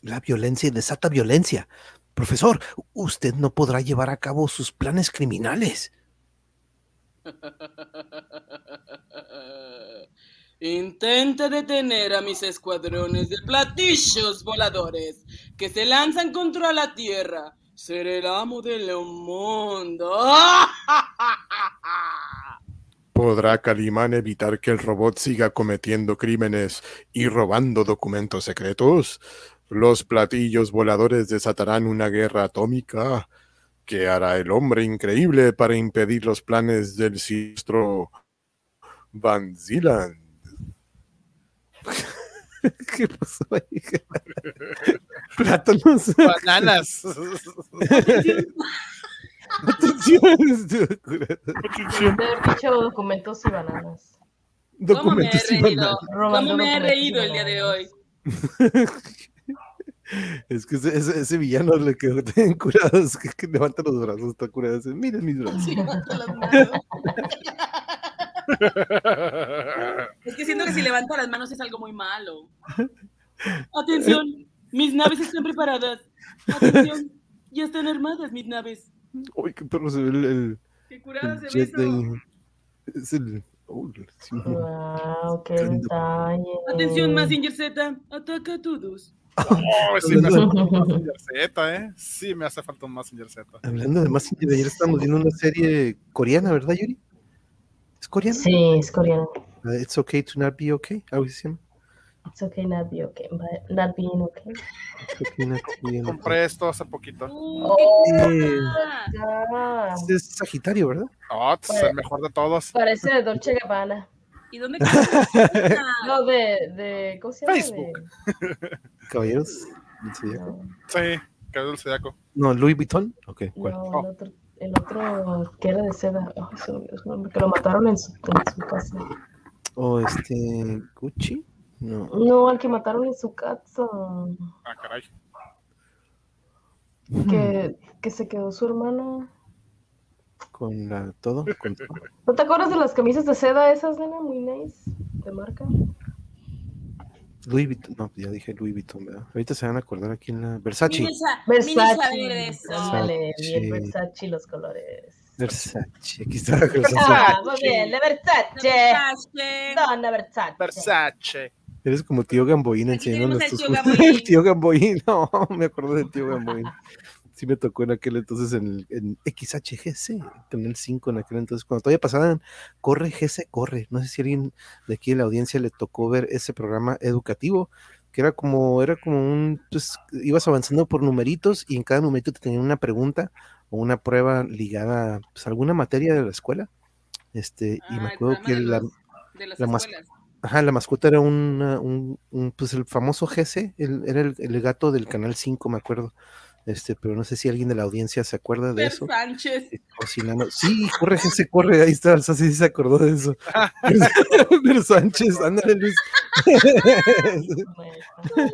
La violencia desata violencia. Profesor, usted no podrá llevar a cabo sus planes criminales. [LAUGHS] Intenta detener a mis escuadrones de platillos voladores que se lanzan contra la Tierra. Seré el amo del mundo. [LAUGHS] ¿Podrá Calimán evitar que el robot siga cometiendo crímenes y robando documentos secretos? Los platillos voladores desatarán una guerra atómica que hará el hombre increíble para impedir los planes del siniestro Van Zilan. [LAUGHS] ¿Qué pasó ahí? [LAUGHS] Plátanos. Bananas. [LAUGHS] Dicho documentos y bananas. ¿Cómo me he Documentos y reído? ¿Cómo me he documentos reído el día de hoy? [LAUGHS] Es que ese, ese- ese villano le quedó tan curado, es [LAUGHS] que, que levanta los brazos, está curado. dice, Miren mis brazos. Sí, [LAUGHS] levanta las manos. Es que siento que si levanta las manos es algo muy malo. Atención, mis naves están preparadas. Atención, ya están armadas mis naves. Uy, qué perro se ve el, el, Qué curada el se ve jet eso. Es el. oh, sí, Wow, qué detalle. Atención, Mazinger Z, ataca a todos. Oh, sí me hace falta un Mazinger Z, ¿eh? Sí me hace falta un Mazinger Z. Hablando de más, ayer estábamos viendo una serie coreana, ¿verdad, Yuri? ¿Es coreana? Sí, es coreano. Uh, It's okay to not be okay. Algo así se llama. It's okay not be okay, but not being okay. It's okay not to be okay. Compré esto hace poquito. Oh, Eh, Es Sagitario, ¿verdad? Oh, es el mejor de todos. parece de Dolce Gabbana. ¿Y dónde? [LAUGHS] No, de, de ¿cómo se llama? Facebook. [LAUGHS] Caballeros. del De- Zodiaco. no, Sí, quedó el zodiaco. No, Louis Vuitton. Ok, ¿cuál? no, Oh. el otro, el otro que era de seda. Ay, su nombre, que lo mataron en su, en su casa. O este. Gucci. No. No, al que mataron en su casa. Ah, caray. Que, [LAUGHS] que se quedó su hermana. Con la. Todo. Con todo. ¿No te acuerdas de las camisas de seda esas, nena? Muy nice. De marca. Louis Vuitton. No, ya dije Louis Vuitton, ¿verdad? Ahorita se van a acordar aquí en la. Versace. Mini sa- mini Versace. bien Versace. Versace los colores. Versace. Aquí está Versace. Ah, muy bien, de Versace. Versace. Donna Versace. Versace. Eres como tío Gamboín enseñándonos tus tío [LAUGHS] Gamboín. El tío Gamboín. No, [LAUGHS] me acuerdo del tío Gamboín. Sí me tocó en aquel entonces en, en XHGC, Canal 5 en aquel entonces, cuando todavía pasaban Corre GC, Corre. No sé si alguien de aquí de la audiencia le tocó ver ese programa educativo, que era como, era como un, pues ibas avanzando por numeritos y en cada numerito te tenían una pregunta o una prueba ligada pues, a alguna materia de la escuela. Este, y me Ah, el acuerdo que la, de las la escuelas. Ajá, la mascota era una- un, un, pues el famoso GC, el- era el, el gato del Canal 5, me acuerdo. Este, pero no sé si alguien de la audiencia se acuerda de Ver eso. Sánchez. Cocinando. Sí, corre GC, corre, ahí está, o sea, sí se acordó de eso. [LAUGHS] Pero Sánchez, ándale Luis. Bueno, [LAUGHS]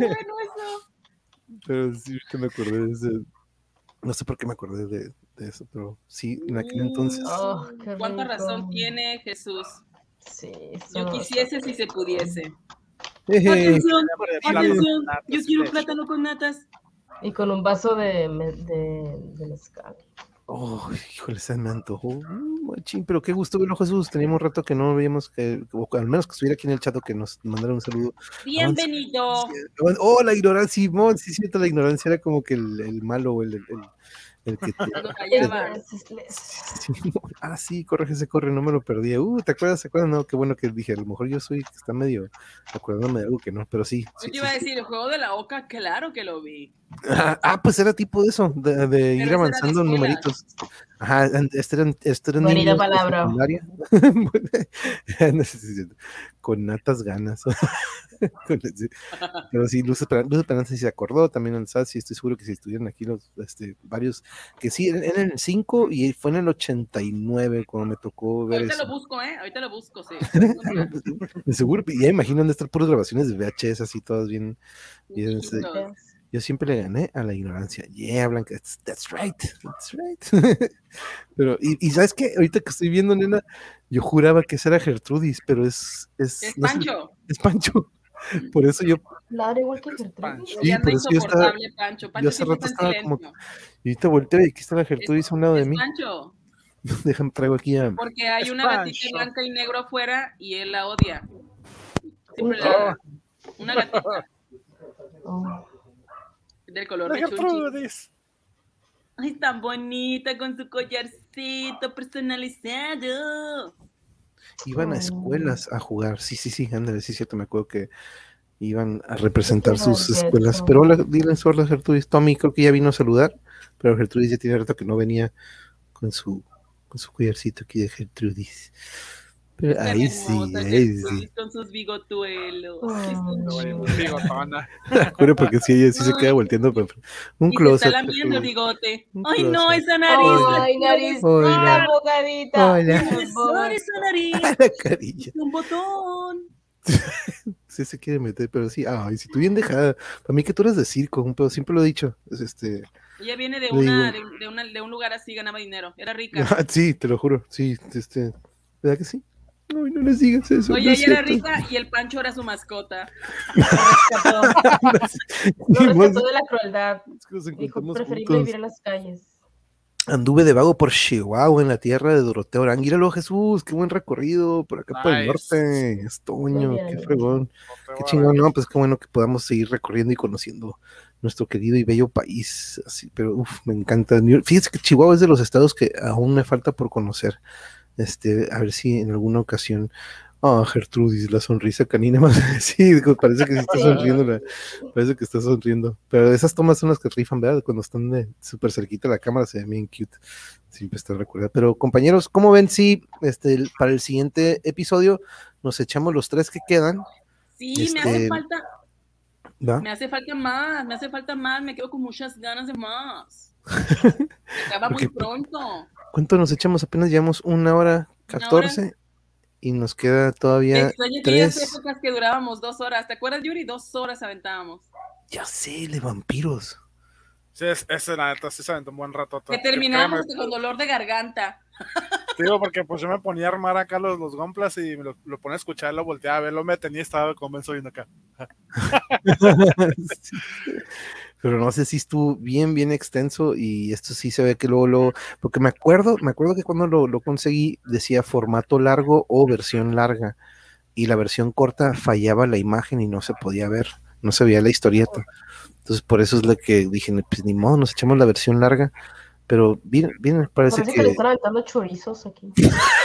eso. pero sí, que me acordé de ese. No sé por qué me acordé de, de eso, pero sí, en aquel entonces. Oh, ¿Cuánta razón tiene Jesús? Sí, Yo quisiese si se pudiese. Atención, atención. Yo quiero leche. plátano con natas. Y con un vaso de, de, de mezcal. Oh, híjole, se me antojó. Mm, machín, pero qué gusto verlo, Jesús. Teníamos un rato que no veíamos que, o al menos que estuviera aquí en el chat o que nos mandara un saludo. Bienvenido. Oh, la ignorancia, Simón, sí, cierto, la ignorancia era como que el, el malo o el, el, el que te. [LAUGHS] [LAUGHS] Ah, sí, corre, se corre, no me lo perdí. Uh, ¿te acuerdas? ¿Te acuerdas? No, qué bueno que dije, a lo mejor yo soy que está medio acordándome de algo que no, pero sí. sí, Yo te sí, iba a sí. decir, el juego de la oca, claro que lo vi. Ah, ah, pues era tipo de eso, de, de ir avanzando escuela. numeritos. Ajá, este eran, este eran Bonita palabra. [LAUGHS] Con natas ganas. [LAUGHS] Sí. Pero sí, Luz Esperanza, Luz Esperanza sí se acordó, también el sí estoy seguro que si estuvieran aquí los este, varios, que sí, en el 5 y fue en el 89 cuando me tocó ver Ahorita eso. lo busco, ¿eh? Ahorita lo busco, sí. [LAUGHS] Seguro, y ya imagino de estar puras grabaciones de VHS así todas bien, bien, este, Viejitos. Yo siempre le gané a la ignorancia. Yeah, Blanca, that's, that's right, that's right. [LAUGHS] pero, y, y sabes qué, ahorita que estoy viendo, nena, yo juraba que esa era Gertrudis, pero es, es, Es no sé, Pancho. es Pancho. [LAUGHS] Por eso yo, Ladra igual que Gertrudis. Pancho. Sí, por eso yo estaba- insoportable, Pancho. yo Pancho hace siempre rato estaba como- silencio. y ahorita volteo y aquí está la Gertrudis a un lado de mí. Pancho, [LAUGHS] Déjame traigo aquí a. porque hay Es una gatita Pancho. blanca y negro afuera y él la odia. Siempre la Una gatita Oh, del color de. Gertrudis. Ay, tan bonita con su collarcito personalizado. Iban a Oh. escuelas a jugar. Sí, sí, sí, ándale, sí, cierto. Me acuerdo que iban a representar sus escuelas. Pero hola, dile a Gertrudis. Tommy creo que ya vino a saludar, pero Gertrudis ya tiene rato que no venía con su, con su collarcito aquí de Gertrudis. Pero ahí sí, ahí sí. Con sus bigotuelos. Oh. [LAUGHS] Juro porque sí, ella sí se queda volteando. pero- Un Y se close. está lamiendo el bigote. Un Ay, no, esa nariz. Ay, nariz, Hola. la bocadita. Hola. Ay, esa nariz. [LAUGHS] La carilla. Un botón. [LAUGHS] Sí se quiere meter, pero sí. Ay, si tú bien dejada. Para mí que tú eres de circo, un pedo, siempre lo he dicho. Es este. Ella viene de, una, de, de una, de un lugar así, ganaba dinero. Era rica. Ah, sí, te lo juro, sí, este, ¿verdad que sí? No les digas eso. Oye, no es ella era cierto. rica y el Pancho era su mascota. Rescató. Lo rescató de la crueldad. es que nos Dijo, preferible juntos. vivir en las calles. Anduve de vago por Chihuahua, en la tierra de Doroteo Orangíralo, Jesús, qué buen recorrido, por acá por el Nice. norte, Estoño, qué fregón, qué chingón, no, pues qué bueno que podamos seguir recorriendo y conociendo nuestro querido y bello país, así, pero uf, me encanta. Fíjese que Chihuahua es de los estados que aún me falta por conocer, este, a ver si en alguna ocasión, ah, Gertrudis, la sonrisa canina [LAUGHS] más, sí, parece que sí está sonriendo, la- parece que está sonriendo, pero esas tomas son las que rifan, ¿verdad? Cuando están de súper cerquita la cámara se ven bien cute, siempre está recuerda. Pero compañeros, ¿cómo ven si este, para el siguiente episodio nos echamos los tres que quedan? Sí, me hace Este, falta, ¿va? me hace falta más, me hace falta más, me quedo con muchas ganas de más. [LAUGHS] Se acaba muy pronto. ¿Cuánto nos echamos? Apenas llevamos una hora 14 y nos queda todavía Extraño tres. épocas que durábamos dos horas. ¿Te acuerdas, Yuri? Dos horas aventábamos. Ya sé, de vampiros. Sí, es, ese la neta sí se aventó un buen rato. Que terminamos con dolor de garganta. Te [LAUGHS] digo porque pues yo me ponía a armar acá los, los gomplas y me lo, lo ponía a escuchar, lo volteaba a ver, lo me tenía estaba convenzo viendo acá. [LAUGHS] [LAUGHS] Pero no sé si estuvo bien, bien extenso y esto sí se ve que luego, luego porque me acuerdo, me acuerdo que cuando lo, lo conseguí decía formato largo o versión larga y la versión corta fallaba la imagen y no se podía ver, no se veía la historieta. Entonces por eso es lo que dije, pues ni modo, nos echamos la versión larga, pero bien, bien, parece Parece que le que... están aventando chorizos aquí. [LAUGHS]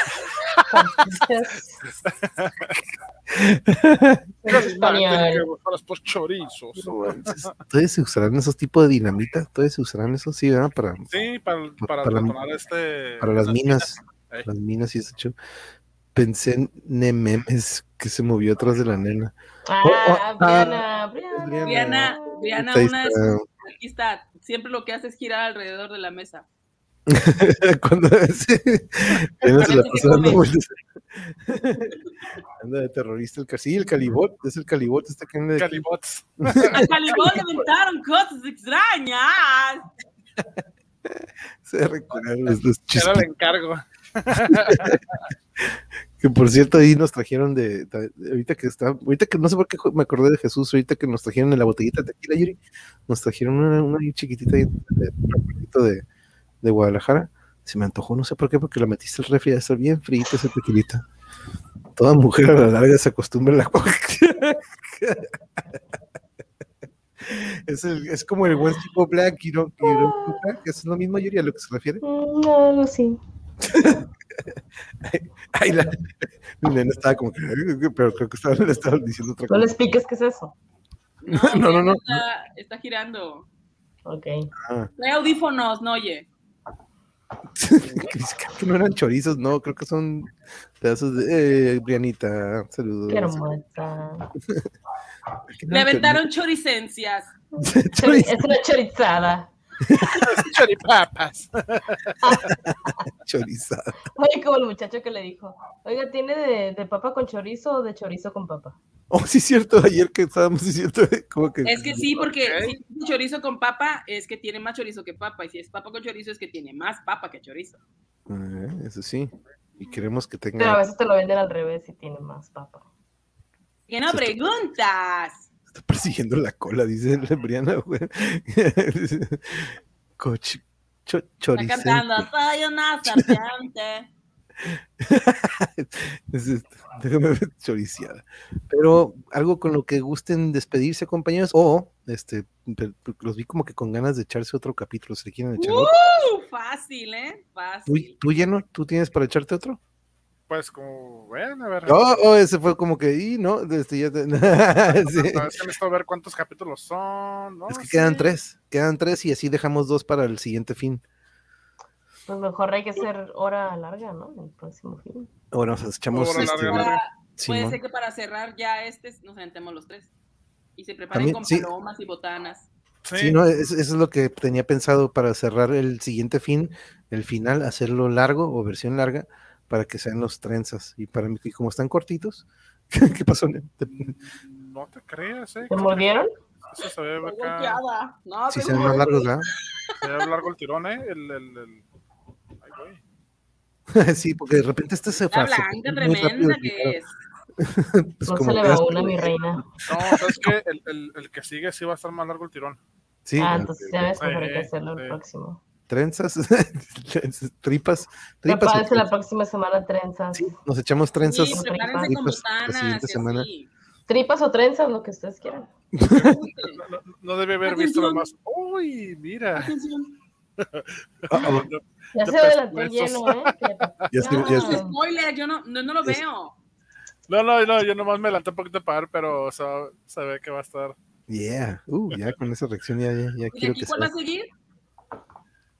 Es los chorizos. Entonces, Todavía se usarán esos tipos de dinamita, todavía se usarán esos, sí, ¿verdad? Para, Sí, para, para, Para- detonar este. para las minas, Ey. las minas y ese show. Pensé en Nememes que se movió atrás de la nena. Ah, oh, Briana, Briana. Briana. Diana, Diana, Ahí una de está. sus- aquí está. Siempre lo que hace es girar alrededor de la mesa. [LAUGHS] Cuando sí, se la. Anda de terrorista el sí, el calibot, es el calibot, está que anda de aquí. Calibots. A Calibón le inventaron cosas extrañas. Se recuerdan los, los Era el encargo. [LAUGHS] Que por cierto, ahí nos trajeron de, de- ahorita que está, ahorita que no sé por qué me acordé de Jesús, ahorita que nos trajeron en la botellita de tequila, Yuri, nos trajeron una, una chiquitita de, recuerdito de, de Guadalajara. Se me antojó, no sé por qué, porque la metiste al refri, a estar bien frita esa tequilita. Toda mujer a la larga se acostumbra a la [LAUGHS] es, el- es como el West Chico Black, you don't, you don't do black, ¿es lo mismo, Yuri, a lo que se refiere? Mm, No, algo así. [LAUGHS] Ay, la, la nena estaba como que, pero creo que estaba, le estaba diciendo otra No cosa. le expliques qué es eso. No, [LAUGHS] No, no, no. Está, está girando. Ok. Ah, Trae audífonos, no oye. Cris, [LAUGHS] creo que no eran chorizos, no, creo que son pedazos de. Eh, Brianita, saludos. Qué hermosa. [LAUGHS] ¿Qué no Le eran aventaron choricencias. [LAUGHS] Chori- Es una chorizada. [LAUGHS] Choripapas. [LAUGHS] Chorizada. Oye, como el muchacho que le dijo, oiga, ¿tiene de, de papa con chorizo o de chorizo con papa? Oh, sí, es cierto, ayer que estábamos diciendo, [LAUGHS] como que. Es que sí, porque si es chorizo con papa es que tiene más chorizo que papa. Y si es papa con chorizo es que tiene más papa que chorizo. Ah, eso sí. Y queremos que Pero a tenga. veces te lo venden al revés y tiene más papa. Que no preguntas. Está persiguiendo la cola, dice la Briana, güey. [LAUGHS] Coch, cho, Está cantando, soy una serpiente. [LAUGHS] Es este, Déjame ver, choriciada. Pero algo con lo que gusten despedirse, compañeros, o este, los vi como que con ganas de echarse otro capítulo, se le quieren echar. otro. Uh, fácil, ¿eh? ¿Tú, tú lleno? ¿Tú tienes para echarte otro? Pues como, bueno, a ver. Oh, oh, ese fue como que, y no, este, ya te- [LAUGHS] Sí. No, es que necesito ver cuántos capítulos son. ¿no? Es que quedan tres, quedan tres y así dejamos dos para el siguiente fin. Pues mejor hay que hacer hora larga, ¿no? El próximo film. Ahora nos echamos Hora este, larga, larga. Puede Simón. ser que para cerrar ya este nos aventemos los tres. Y se preparen También, con sí. palomas y botanas. Sí. Sí, no, es- eso es lo que tenía pensado para cerrar el siguiente fin, el final, hacerlo largo o versión larga para que sean los trenzas. Y para mí, y como están cortitos, [LAUGHS] ¿qué pasó? No te creas, eh. ¿Te mordieron? Eso se ve acá. No, Si te se ven más largos, ¿verdad? Se ve largo el tirón, eh. El, el, el... Ay, güey. [LAUGHS] sí, porque de repente este se La blanca tremenda que es. [LAUGHS] Pues no como se le va una, mi reina. No, sabes que el, el, el que sigue sí va a estar más largo el tirón. Sí, ah, entonces ya ves, Sí, que hacerlo el sí. próximo. [LAUGHS] trenzas, tripas, tripas. La próxima semana trenzas. Sí, nos echamos trenzas. Sí, tripas, prepárense con la botanas siguiente y semana. así. Tripas o trenzas, lo que ustedes quieran. [LAUGHS] No, no, no debe haber visto lo más. Uy, mira. Atención. Ah, ah, Ya se adelantó el pescuezos. lleno, ¿eh? [LAUGHS] Ya estoy- ya estoy- Spoiler, yo no, no, no lo Es- veo. No, no, no, yo nomás me adelanté un poquito para ver, pero o sea, se ve que va a estar. Yeah, uh, ya con esa reacción ya, ya, ya ¿Y quiero aquí que cuál va sea. a seguir?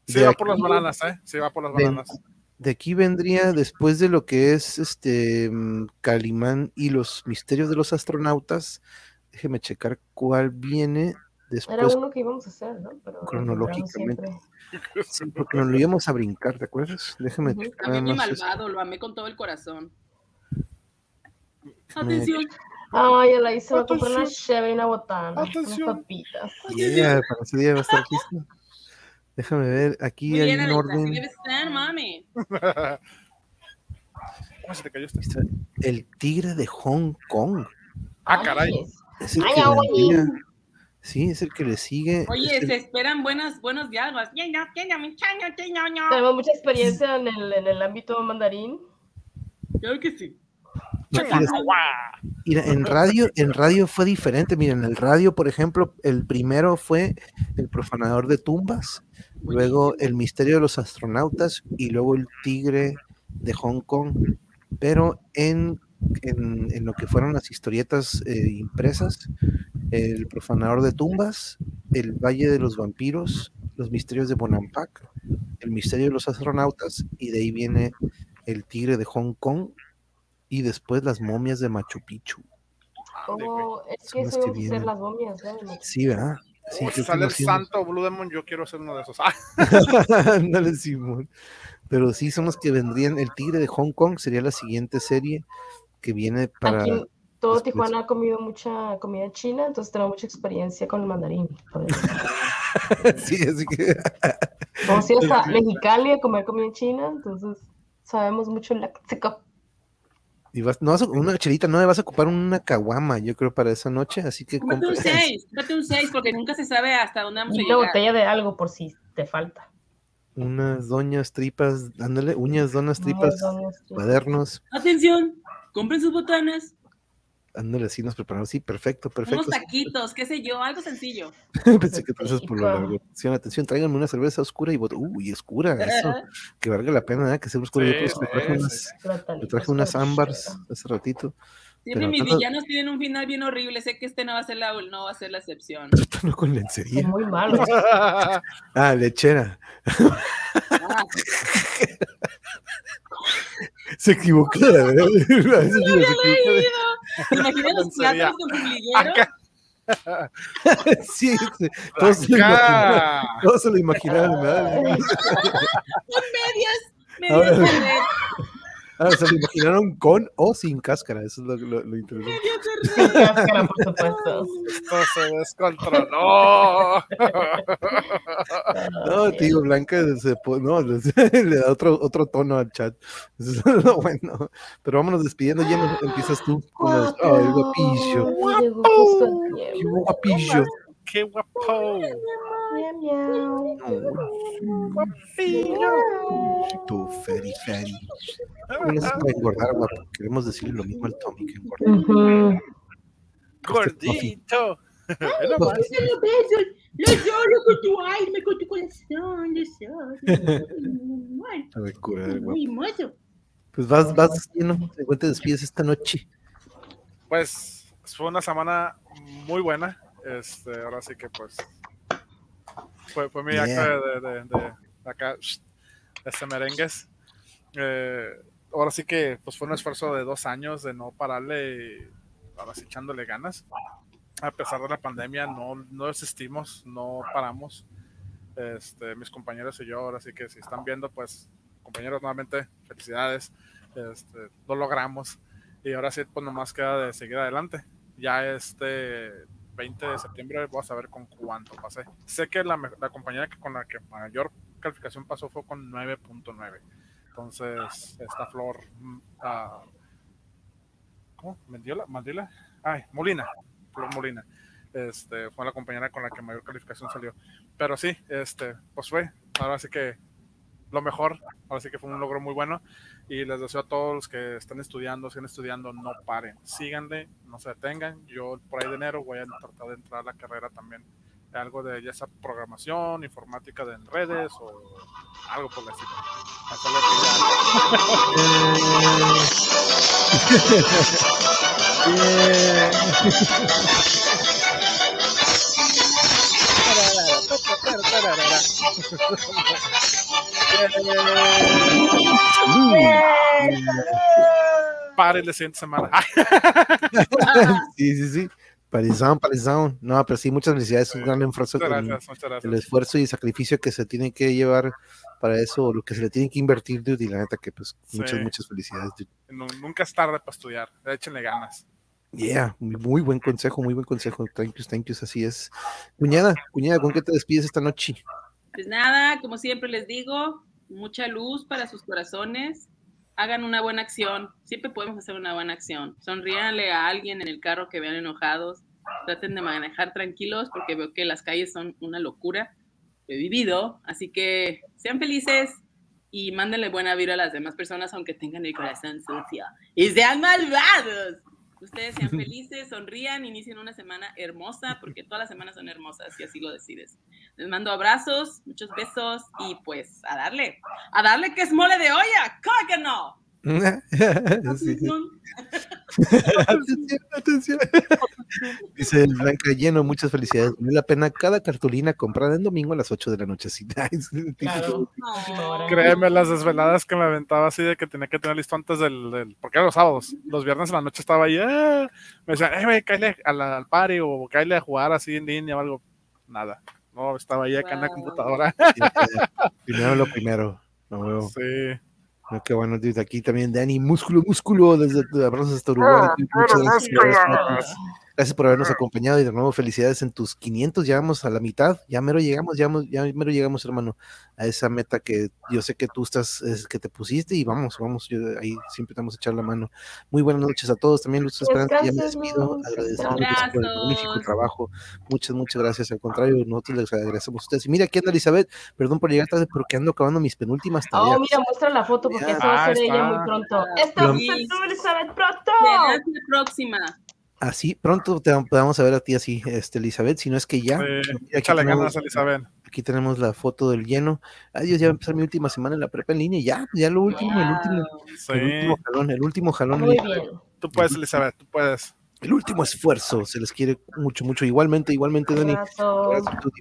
Sí, De va por aquí- las bananas, ¿eh? Sí, va por las bananas. De aquí vendría después de lo que es este mm, Calimán y los misterios de los astronautas. Déjeme checar cuál viene Era después, uno que íbamos a hacer, ¿no? Pero Cronológicamente. [LAUGHS] sí, porque nos lo íbamos a brincar, ¿te acuerdas? Déjeme Ujú. checar También mi malvado, lo amé con todo el corazón. Atención. Ay, ya la a comprar una cheve y una botana. Atención. Unas papitas. Yeah, para ese día va a estar listo. Déjame ver, aquí Muy hay bien, un orden. debe ser, mami. [LAUGHS] ¿Cómo se te cayó este? Está El tigre de Hong Kong. Ah, caray. Ay, Es el Ay, que vendría. Sí, es el que le sigue. Oye, Es el- se esperan buenas, buenos diálogos. Tenemos mucha experiencia en el, en el ámbito mandarín. Claro que sí. Mira, Mira, en radio, en radio fue diferente. Mira, en el radio, por ejemplo, el primero fue El profanador de tumbas, luego El misterio de los astronautas y luego El tigre de Hong Kong. Pero en, en, en lo que fueron las historietas eh, impresas, El profanador de tumbas, El valle de los vampiros, Los misterios de Bonampak, El misterio de los astronautas y de ahí viene El tigre de Hong Kong y después las momias de Machu Picchu. Oh, es que vienen. las momias. Sí, ¿verdad? Sí, que sale el santo Blue Demon, yo quiero ser uno de esos. Ah, [LAUGHS] Ándale, Simón. Pero sí son los que vendrían. El Tigre de Hong Kong sería la siguiente serie que viene para. Aquí todo después. Tijuana ha comido mucha comida china, entonces tenemos mucha experiencia con el mandarín. [LAUGHS] sí, así que. Vamos a ir hasta [LAUGHS] Mexicali a comer comida china, entonces sabemos mucho el léxico. Y vas, no vas a, una chelita, no, vas a ocupar una caguama, yo creo, para esa noche, así que Cómprate un compra- 6, cómprate un 6 porque nunca se sabe hasta dónde vamos a Y una llegar. botella de algo por si te falta. unas doñas tripas, ándale, uñas, donas tripas, donas tripas. cuadernos, Atención, compren sus botanas, ándale, así nos preparamos, sí, perfecto, perfecto. unos taquitos, qué sé yo, algo sencillo. [LAUGHS] Pensé que tú por lo largo. Atención, atención, tráiganme una cerveza oscura y bot- Uy, oscura, eso, que valga la pena, ¿eh? que sea oscura. Sí, Yo pues, me traje unas, me traje unas ámbars hace ratito. Siempre Pero mis villanos tienen un final bien horrible, sé que este no va a ser la, no va a ser la excepción. [LAUGHS] No con Son lencería. muy malos. [LAUGHS] Ah, lechera. Ah, Se equivocó, verdad. A veces digo, se equivocó de- ¿Te imaginas los con. [LAUGHS] Sí, sí, todos se lo imaginaron. Acá. Todos se lo imaginaron, ¿verdad? Medias Ahora- Ah, se lo imaginaron con o sin cáscara, eso es lo, lo, lo interesante. red. Cáscara, por supuesto. Esto se descontroló. [LAUGHS] No, digo, Blanca se no, le [LAUGHS] le da otro, otro tono al chat. Eso es lo bueno. Pero vámonos despidiendo, ya empiezas tú con los. ¡Ay, guapillo! Ay, llegó justo el ¡Qué guapillo! Qué guapo. Miau, miau. Tu Feri Feri. No se puede engordar, guapo. Queremos decirle lo mismo al Tommy que engorda. Ujú. Gordito. Es lo Pues, más. Los besos, los oro con tu alma, con tu corazón, [LAUGHS] guapo. muy hermoso. Pues vas, vas lleno. De cuenta despides esta noche. Pues fue una semana muy buena. Este, ahora sí que pues fue, fue mi Yeah. acta de, de, de- de acá, este merengues. Eh, ahora sí que pues fue un esfuerzo de dos años de no pararle, y ahora sí echándole ganas. A pesar de la pandemia, no, no desistimos, no paramos. Este, mis compañeros y yo, ahora sí que si están viendo, pues compañeros nuevamente, felicidades. Este, lo logramos y ahora sí, pues nomás queda de seguir adelante. Ya este 20 de septiembre vamos a ver con cuánto pasé. Sé que la, la compañera que con la que mayor calificación pasó fue con 9.9. Entonces, esta flor, ah, ¿cómo? ¿Mendiola? ¿Maldila? Ay, Molina, Flor Molina. Este, fue la compañera con la que mayor calificación salió. Pero sí, este, pues fue, ahora sí que lo mejor, ahora sí que fue un logro muy bueno y les deseo a todos los que están estudiando, siguen estudiando, no paren, síganle, no se detengan. Yo por ahí de enero voy a tratar de entrar a la carrera también, algo de ya sea programación, informática de redes o algo por el estilo. Hasta luego, [LAUGHS] [LAUGHS] Paren la siguiente semana. Ay, [LAUGHS] sí, sí, sí. Parizón, parizón. No, pero sí, muchas felicidades. Es un gran esfuerzo. muchas con gracias, muchas El gracias. esfuerzo y sacrificio que se tiene que llevar para eso, o lo que se le tiene que invertir, dude, y la neta que pues muchas, Sí. muchas felicidades, dude. Nunca es tarde para estudiar, échenle ganas. Yeah, muy buen consejo, muy buen consejo. Thank you, thank you, así es. Cuñada, cuñada, ¿con qué te despides esta noche? Pues nada, como siempre les digo, mucha luz para sus corazones. Hagan una buena acción. Siempre podemos hacer una buena acción. Sonríanle a alguien en el carro que vean enojados. Traten de manejar tranquilos porque veo que las calles son una locura. He vivido, así que sean felices y mándenle buena vibra a las demás personas aunque tengan el corazón sucio. Y sean malvados. Ustedes sean felices, sonrían, inicien una semana hermosa porque todas las semanas son hermosas si así lo decides. Les mando abrazos, muchos besos y pues a darle, a darle que es mole de olla, ¿cómo que no? [LAUGHS] Sí. atención, atención. Dice el Blanca Lleno, muchas felicidades. Vale la pena cada cartulina comprada en domingo a las 8 de la noche. Sí, [LAUGHS] Claro. Créeme, las desveladas que me aventaba así de que tenía que tener listo antes del, del- porque eran los sábados, los viernes en la noche estaba ahí, ¡ah! me decían, eh, güey, cállate a la- al party o cállate a jugar así en línea o algo. Nada, no, estaba ahí acá en la computadora. primero lo primero. No. Sí. No, qué bueno, aquí también Dani, músculo, músculo, desde abrazos hasta Uruguay. Ah, Muchas gracias. Gracias por habernos acompañado y de nuevo felicidades en tus 500. Ya vamos a la mitad, ya mero llegamos, ya, ya mero llegamos, hermano, a esa meta que yo sé que tú estás, es, que te pusiste y vamos, vamos, yo, ahí siempre te vamos a echar la mano. Muy buenas noches a todos, también Luz Esperanza, ya me despido, agradeciéndoles por el magnífico trabajo. Muchas, muchas gracias. Al contrario, nosotros les agradecemos a ustedes. Y mira, aquí anda Elizabeth, perdón por llegar tarde, pero que ando acabando mis penúltimas tareas. Oh, mira, muestra la foto porque eso va a ser ella muy pronto. Esto va a ser Elizabeth pronto. la próxima. Así, pronto te vamos a ver a ti así, este, Elizabeth, si no es que ya. Sí, échale ganas, Elizabeth. Aquí tenemos la foto del lleno. Adiós, ya va a empezar mi última semana en la prepa en línea. Ya, ya lo último, el último. Sí. El último jalón, el último jalón. Muy bien. Tú puedes, Elizabeth, tú puedes. El último esfuerzo, se les quiere mucho, mucho. Igualmente, igualmente, Dani. Gracias,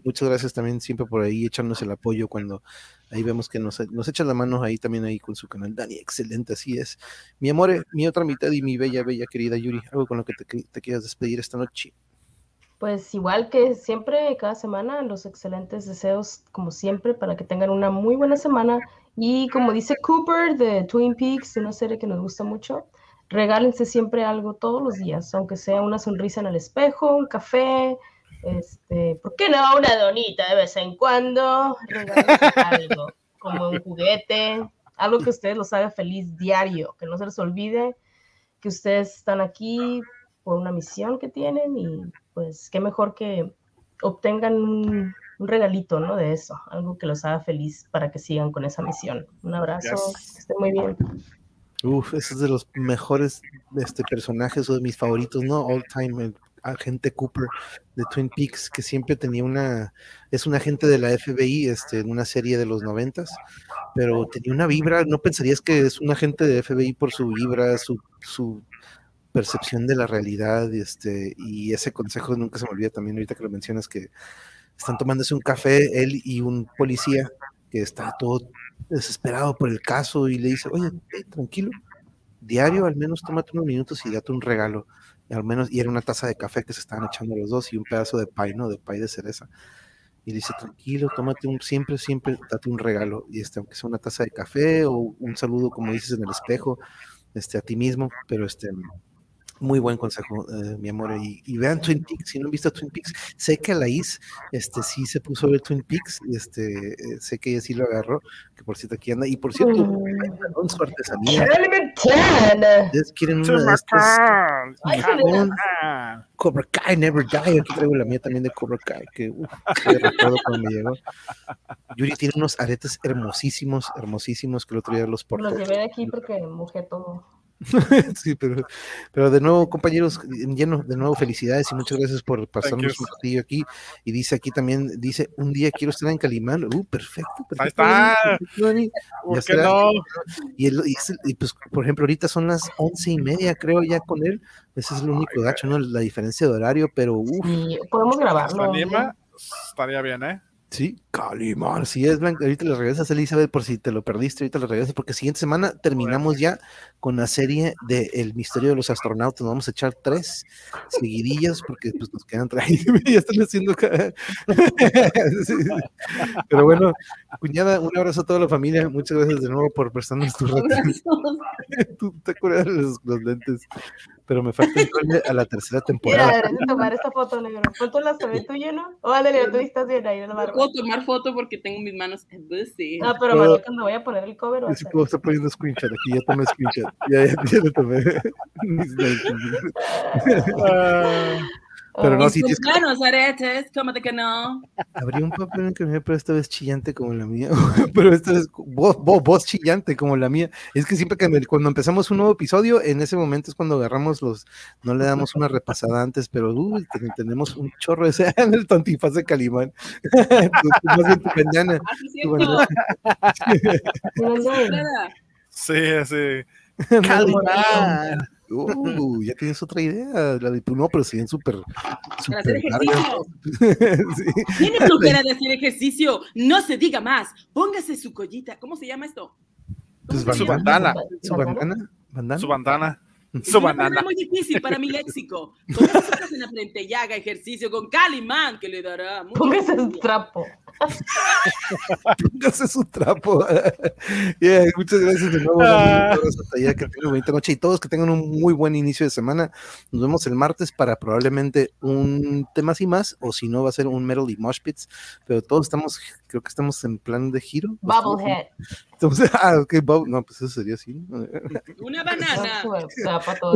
muchas gracias también siempre por ahí echarnos el apoyo cuando ahí vemos que nos, nos echa la mano ahí también ahí con su canal. Dani, excelente, así es. Mi amor, mi otra mitad y mi bella, bella querida Yuri, algo con lo que te, te quieras despedir esta noche. Pues igual que siempre, cada semana, los excelentes deseos, como siempre, para que tengan una muy buena semana. Y como dice Cooper de Twin Peaks, una serie que nos gusta mucho, regálense siempre algo todos los días, aunque sea una sonrisa en el espejo, un café, este, ¿por qué no una donita de vez en cuando? Regálense [LAUGHS] algo, como un juguete, algo que ustedes los haga feliz diario, que no se les olvide que ustedes están aquí por una misión que tienen y pues qué mejor que obtengan un, un regalito, ¿no? De eso, algo que los haga feliz para que sigan con esa misión. Un abrazo, yes. que estén muy bien. Uf, ese es de los mejores este, personajes o de mis favoritos, ¿no? All time, el agente Cooper de Twin Peaks, que siempre tenía una, es un agente de la FBI, este, en una serie de los noventas, pero tenía una vibra, no pensarías que es un agente de FBI por su vibra, su, su percepción de la realidad, este, y ese consejo nunca se me olvida también ahorita que lo mencionas, que están tomándose un café, él y un policía que está todo desesperado por el caso y le dice, oye, tranquilo, diario al menos tómate unos minutos y date un regalo. Y al menos, y era una taza de café que se estaban echando los dos y un pedazo de pay, ¿no? De pay de cereza. Y dice, tranquilo, tómate un, siempre, siempre, date un regalo. Y este, aunque sea una taza de café o un saludo, como dices, en el espejo, este, a ti mismo, pero este, muy buen consejo, eh, mi amor. Y, y, vean Twin Peaks, si no han visto Twin Peaks, sé que Laís este, sí se puso a ver Twin Peaks, este, eh, sé que ella sí lo agarró, que por cierto aquí anda. Y por cierto, mm. su artesanía. ¿Ustedes quieren una de estas? Cobra Kai, Never Die. Aquí traigo la mía también de Cobra Kai, que recuerdo cuando me llegó. Yuri tiene unos aretes hermosísimos, hermosísimos, que el otro día los portó. Los llevé de aquí porque mojé todo. [LAUGHS] sí, pero, pero de nuevo, compañeros, lleno, de nuevo felicidades y muchas gracias por pasarnos un ratillo aquí. Y dice aquí también, dice, un día quiero estar en Calimán. Uh, perfecto, perfecto. Ahí está. ¿Por qué no? Y, el, y, y, pues, por ejemplo, ahorita son las once y media, creo, ya con él. Ese es el único gacho, ¿no? La diferencia de horario, pero uff. Podemos grabarlo. Anima, estaría bien, ¿eh? Sí, Calimán, sí es Blanca. Ahorita le regresas, Elizabeth, por si te lo perdiste, ahorita le regresas, porque siguiente semana terminamos ya con la serie de El misterio de los astronautas. Nos vamos a echar tres seguidillas, porque pues nos quedan tres. [LAUGHS] ya están haciendo. [LAUGHS] sí. Pero bueno, cuñada, un abrazo a toda la familia. Muchas gracias de nuevo por prestarnos tu rato. [LAUGHS] Tú te acuerdas los, los lentes pero me falta entrarle a la tercera [LAUGHS] temporada. Mira, deberías tomar esta foto, negro. ¿Cuánto la se ve tú lleno? O Valeria, tú estás bien ahí. No puedo tomar foto porque tengo mis manos busy. Ah, pero bueno, cuando voy a poner el cover. Yo sí puedo estar poniendo screenshot. Aquí ya tomé screenshot. Ya, ya, ya le tomé. [LAUGHS] [LAUGHS] Pero no, si tus manos, aretes, cómate que no. Habría un papel en que me pero esta vez chillante como la mía. [LAUGHS] pero esta vez voz, voz, voz, chillante como la mía. Es que siempre que me, cuando empezamos un nuevo episodio, en ese momento es cuando agarramos los, no le damos una repasada antes, pero uy, tenemos un chorro ese en el tontifaz de Calimán. tú, tú más bien tu mañana. Sí, sí. [LAUGHS] Calimán. Uh, ya tienes otra idea. La de no, pero siguen súper. Para hacer ejercicio. [LAUGHS] sí. Tiene flojera de hacer ejercicio. No se diga más. Póngase su collita. ¿Cómo se llama esto? Pues su bandana. Su bandana. ¿Bandana? Su bandana. Su bandana. Es muy difícil para mi léxico. Póngase en la frente y haga ejercicio con Calimán, que le dará. Póngase el trapo. Póngase su trapo. [LAUGHS] Yeah, muchas gracias de nuevo. Ah. Un abrazo hasta allá, que tengan bonita noche y todos que tengan un muy buen inicio de semana. Nos vemos el martes para probablemente un tema así más, o si no, va a ser un Metal y Mosh Pits. Pero todos estamos, creo que estamos en plan de giro. Bubblehead. Estamos- ah, ok, bubble- no, pues eso sería así. Una banana.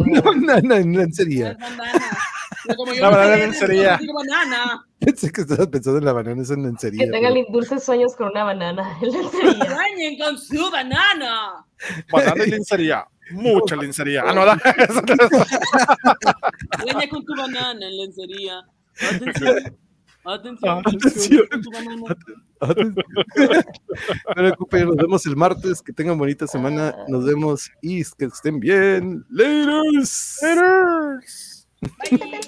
No, [LAUGHS] no, en serio. Una banana. Pero como yo Una no banana en lencería. banana. Pensé que estabas pensando en la banana, esa en lencería. Que tengan dulces sueños con una banana [LAUGHS] en lencería. Sueñen con su banana. Banana y lincería. Mucha lincería. Ah, no, da. [LAUGHS] [LAUGHS] Sueña con tu banana en lencería. Atención. Atención. Atención. Compañeros, nos vemos el martes. Que tengan bonita semana. Nos vemos y que estén bien. Laters. Laters. Bye.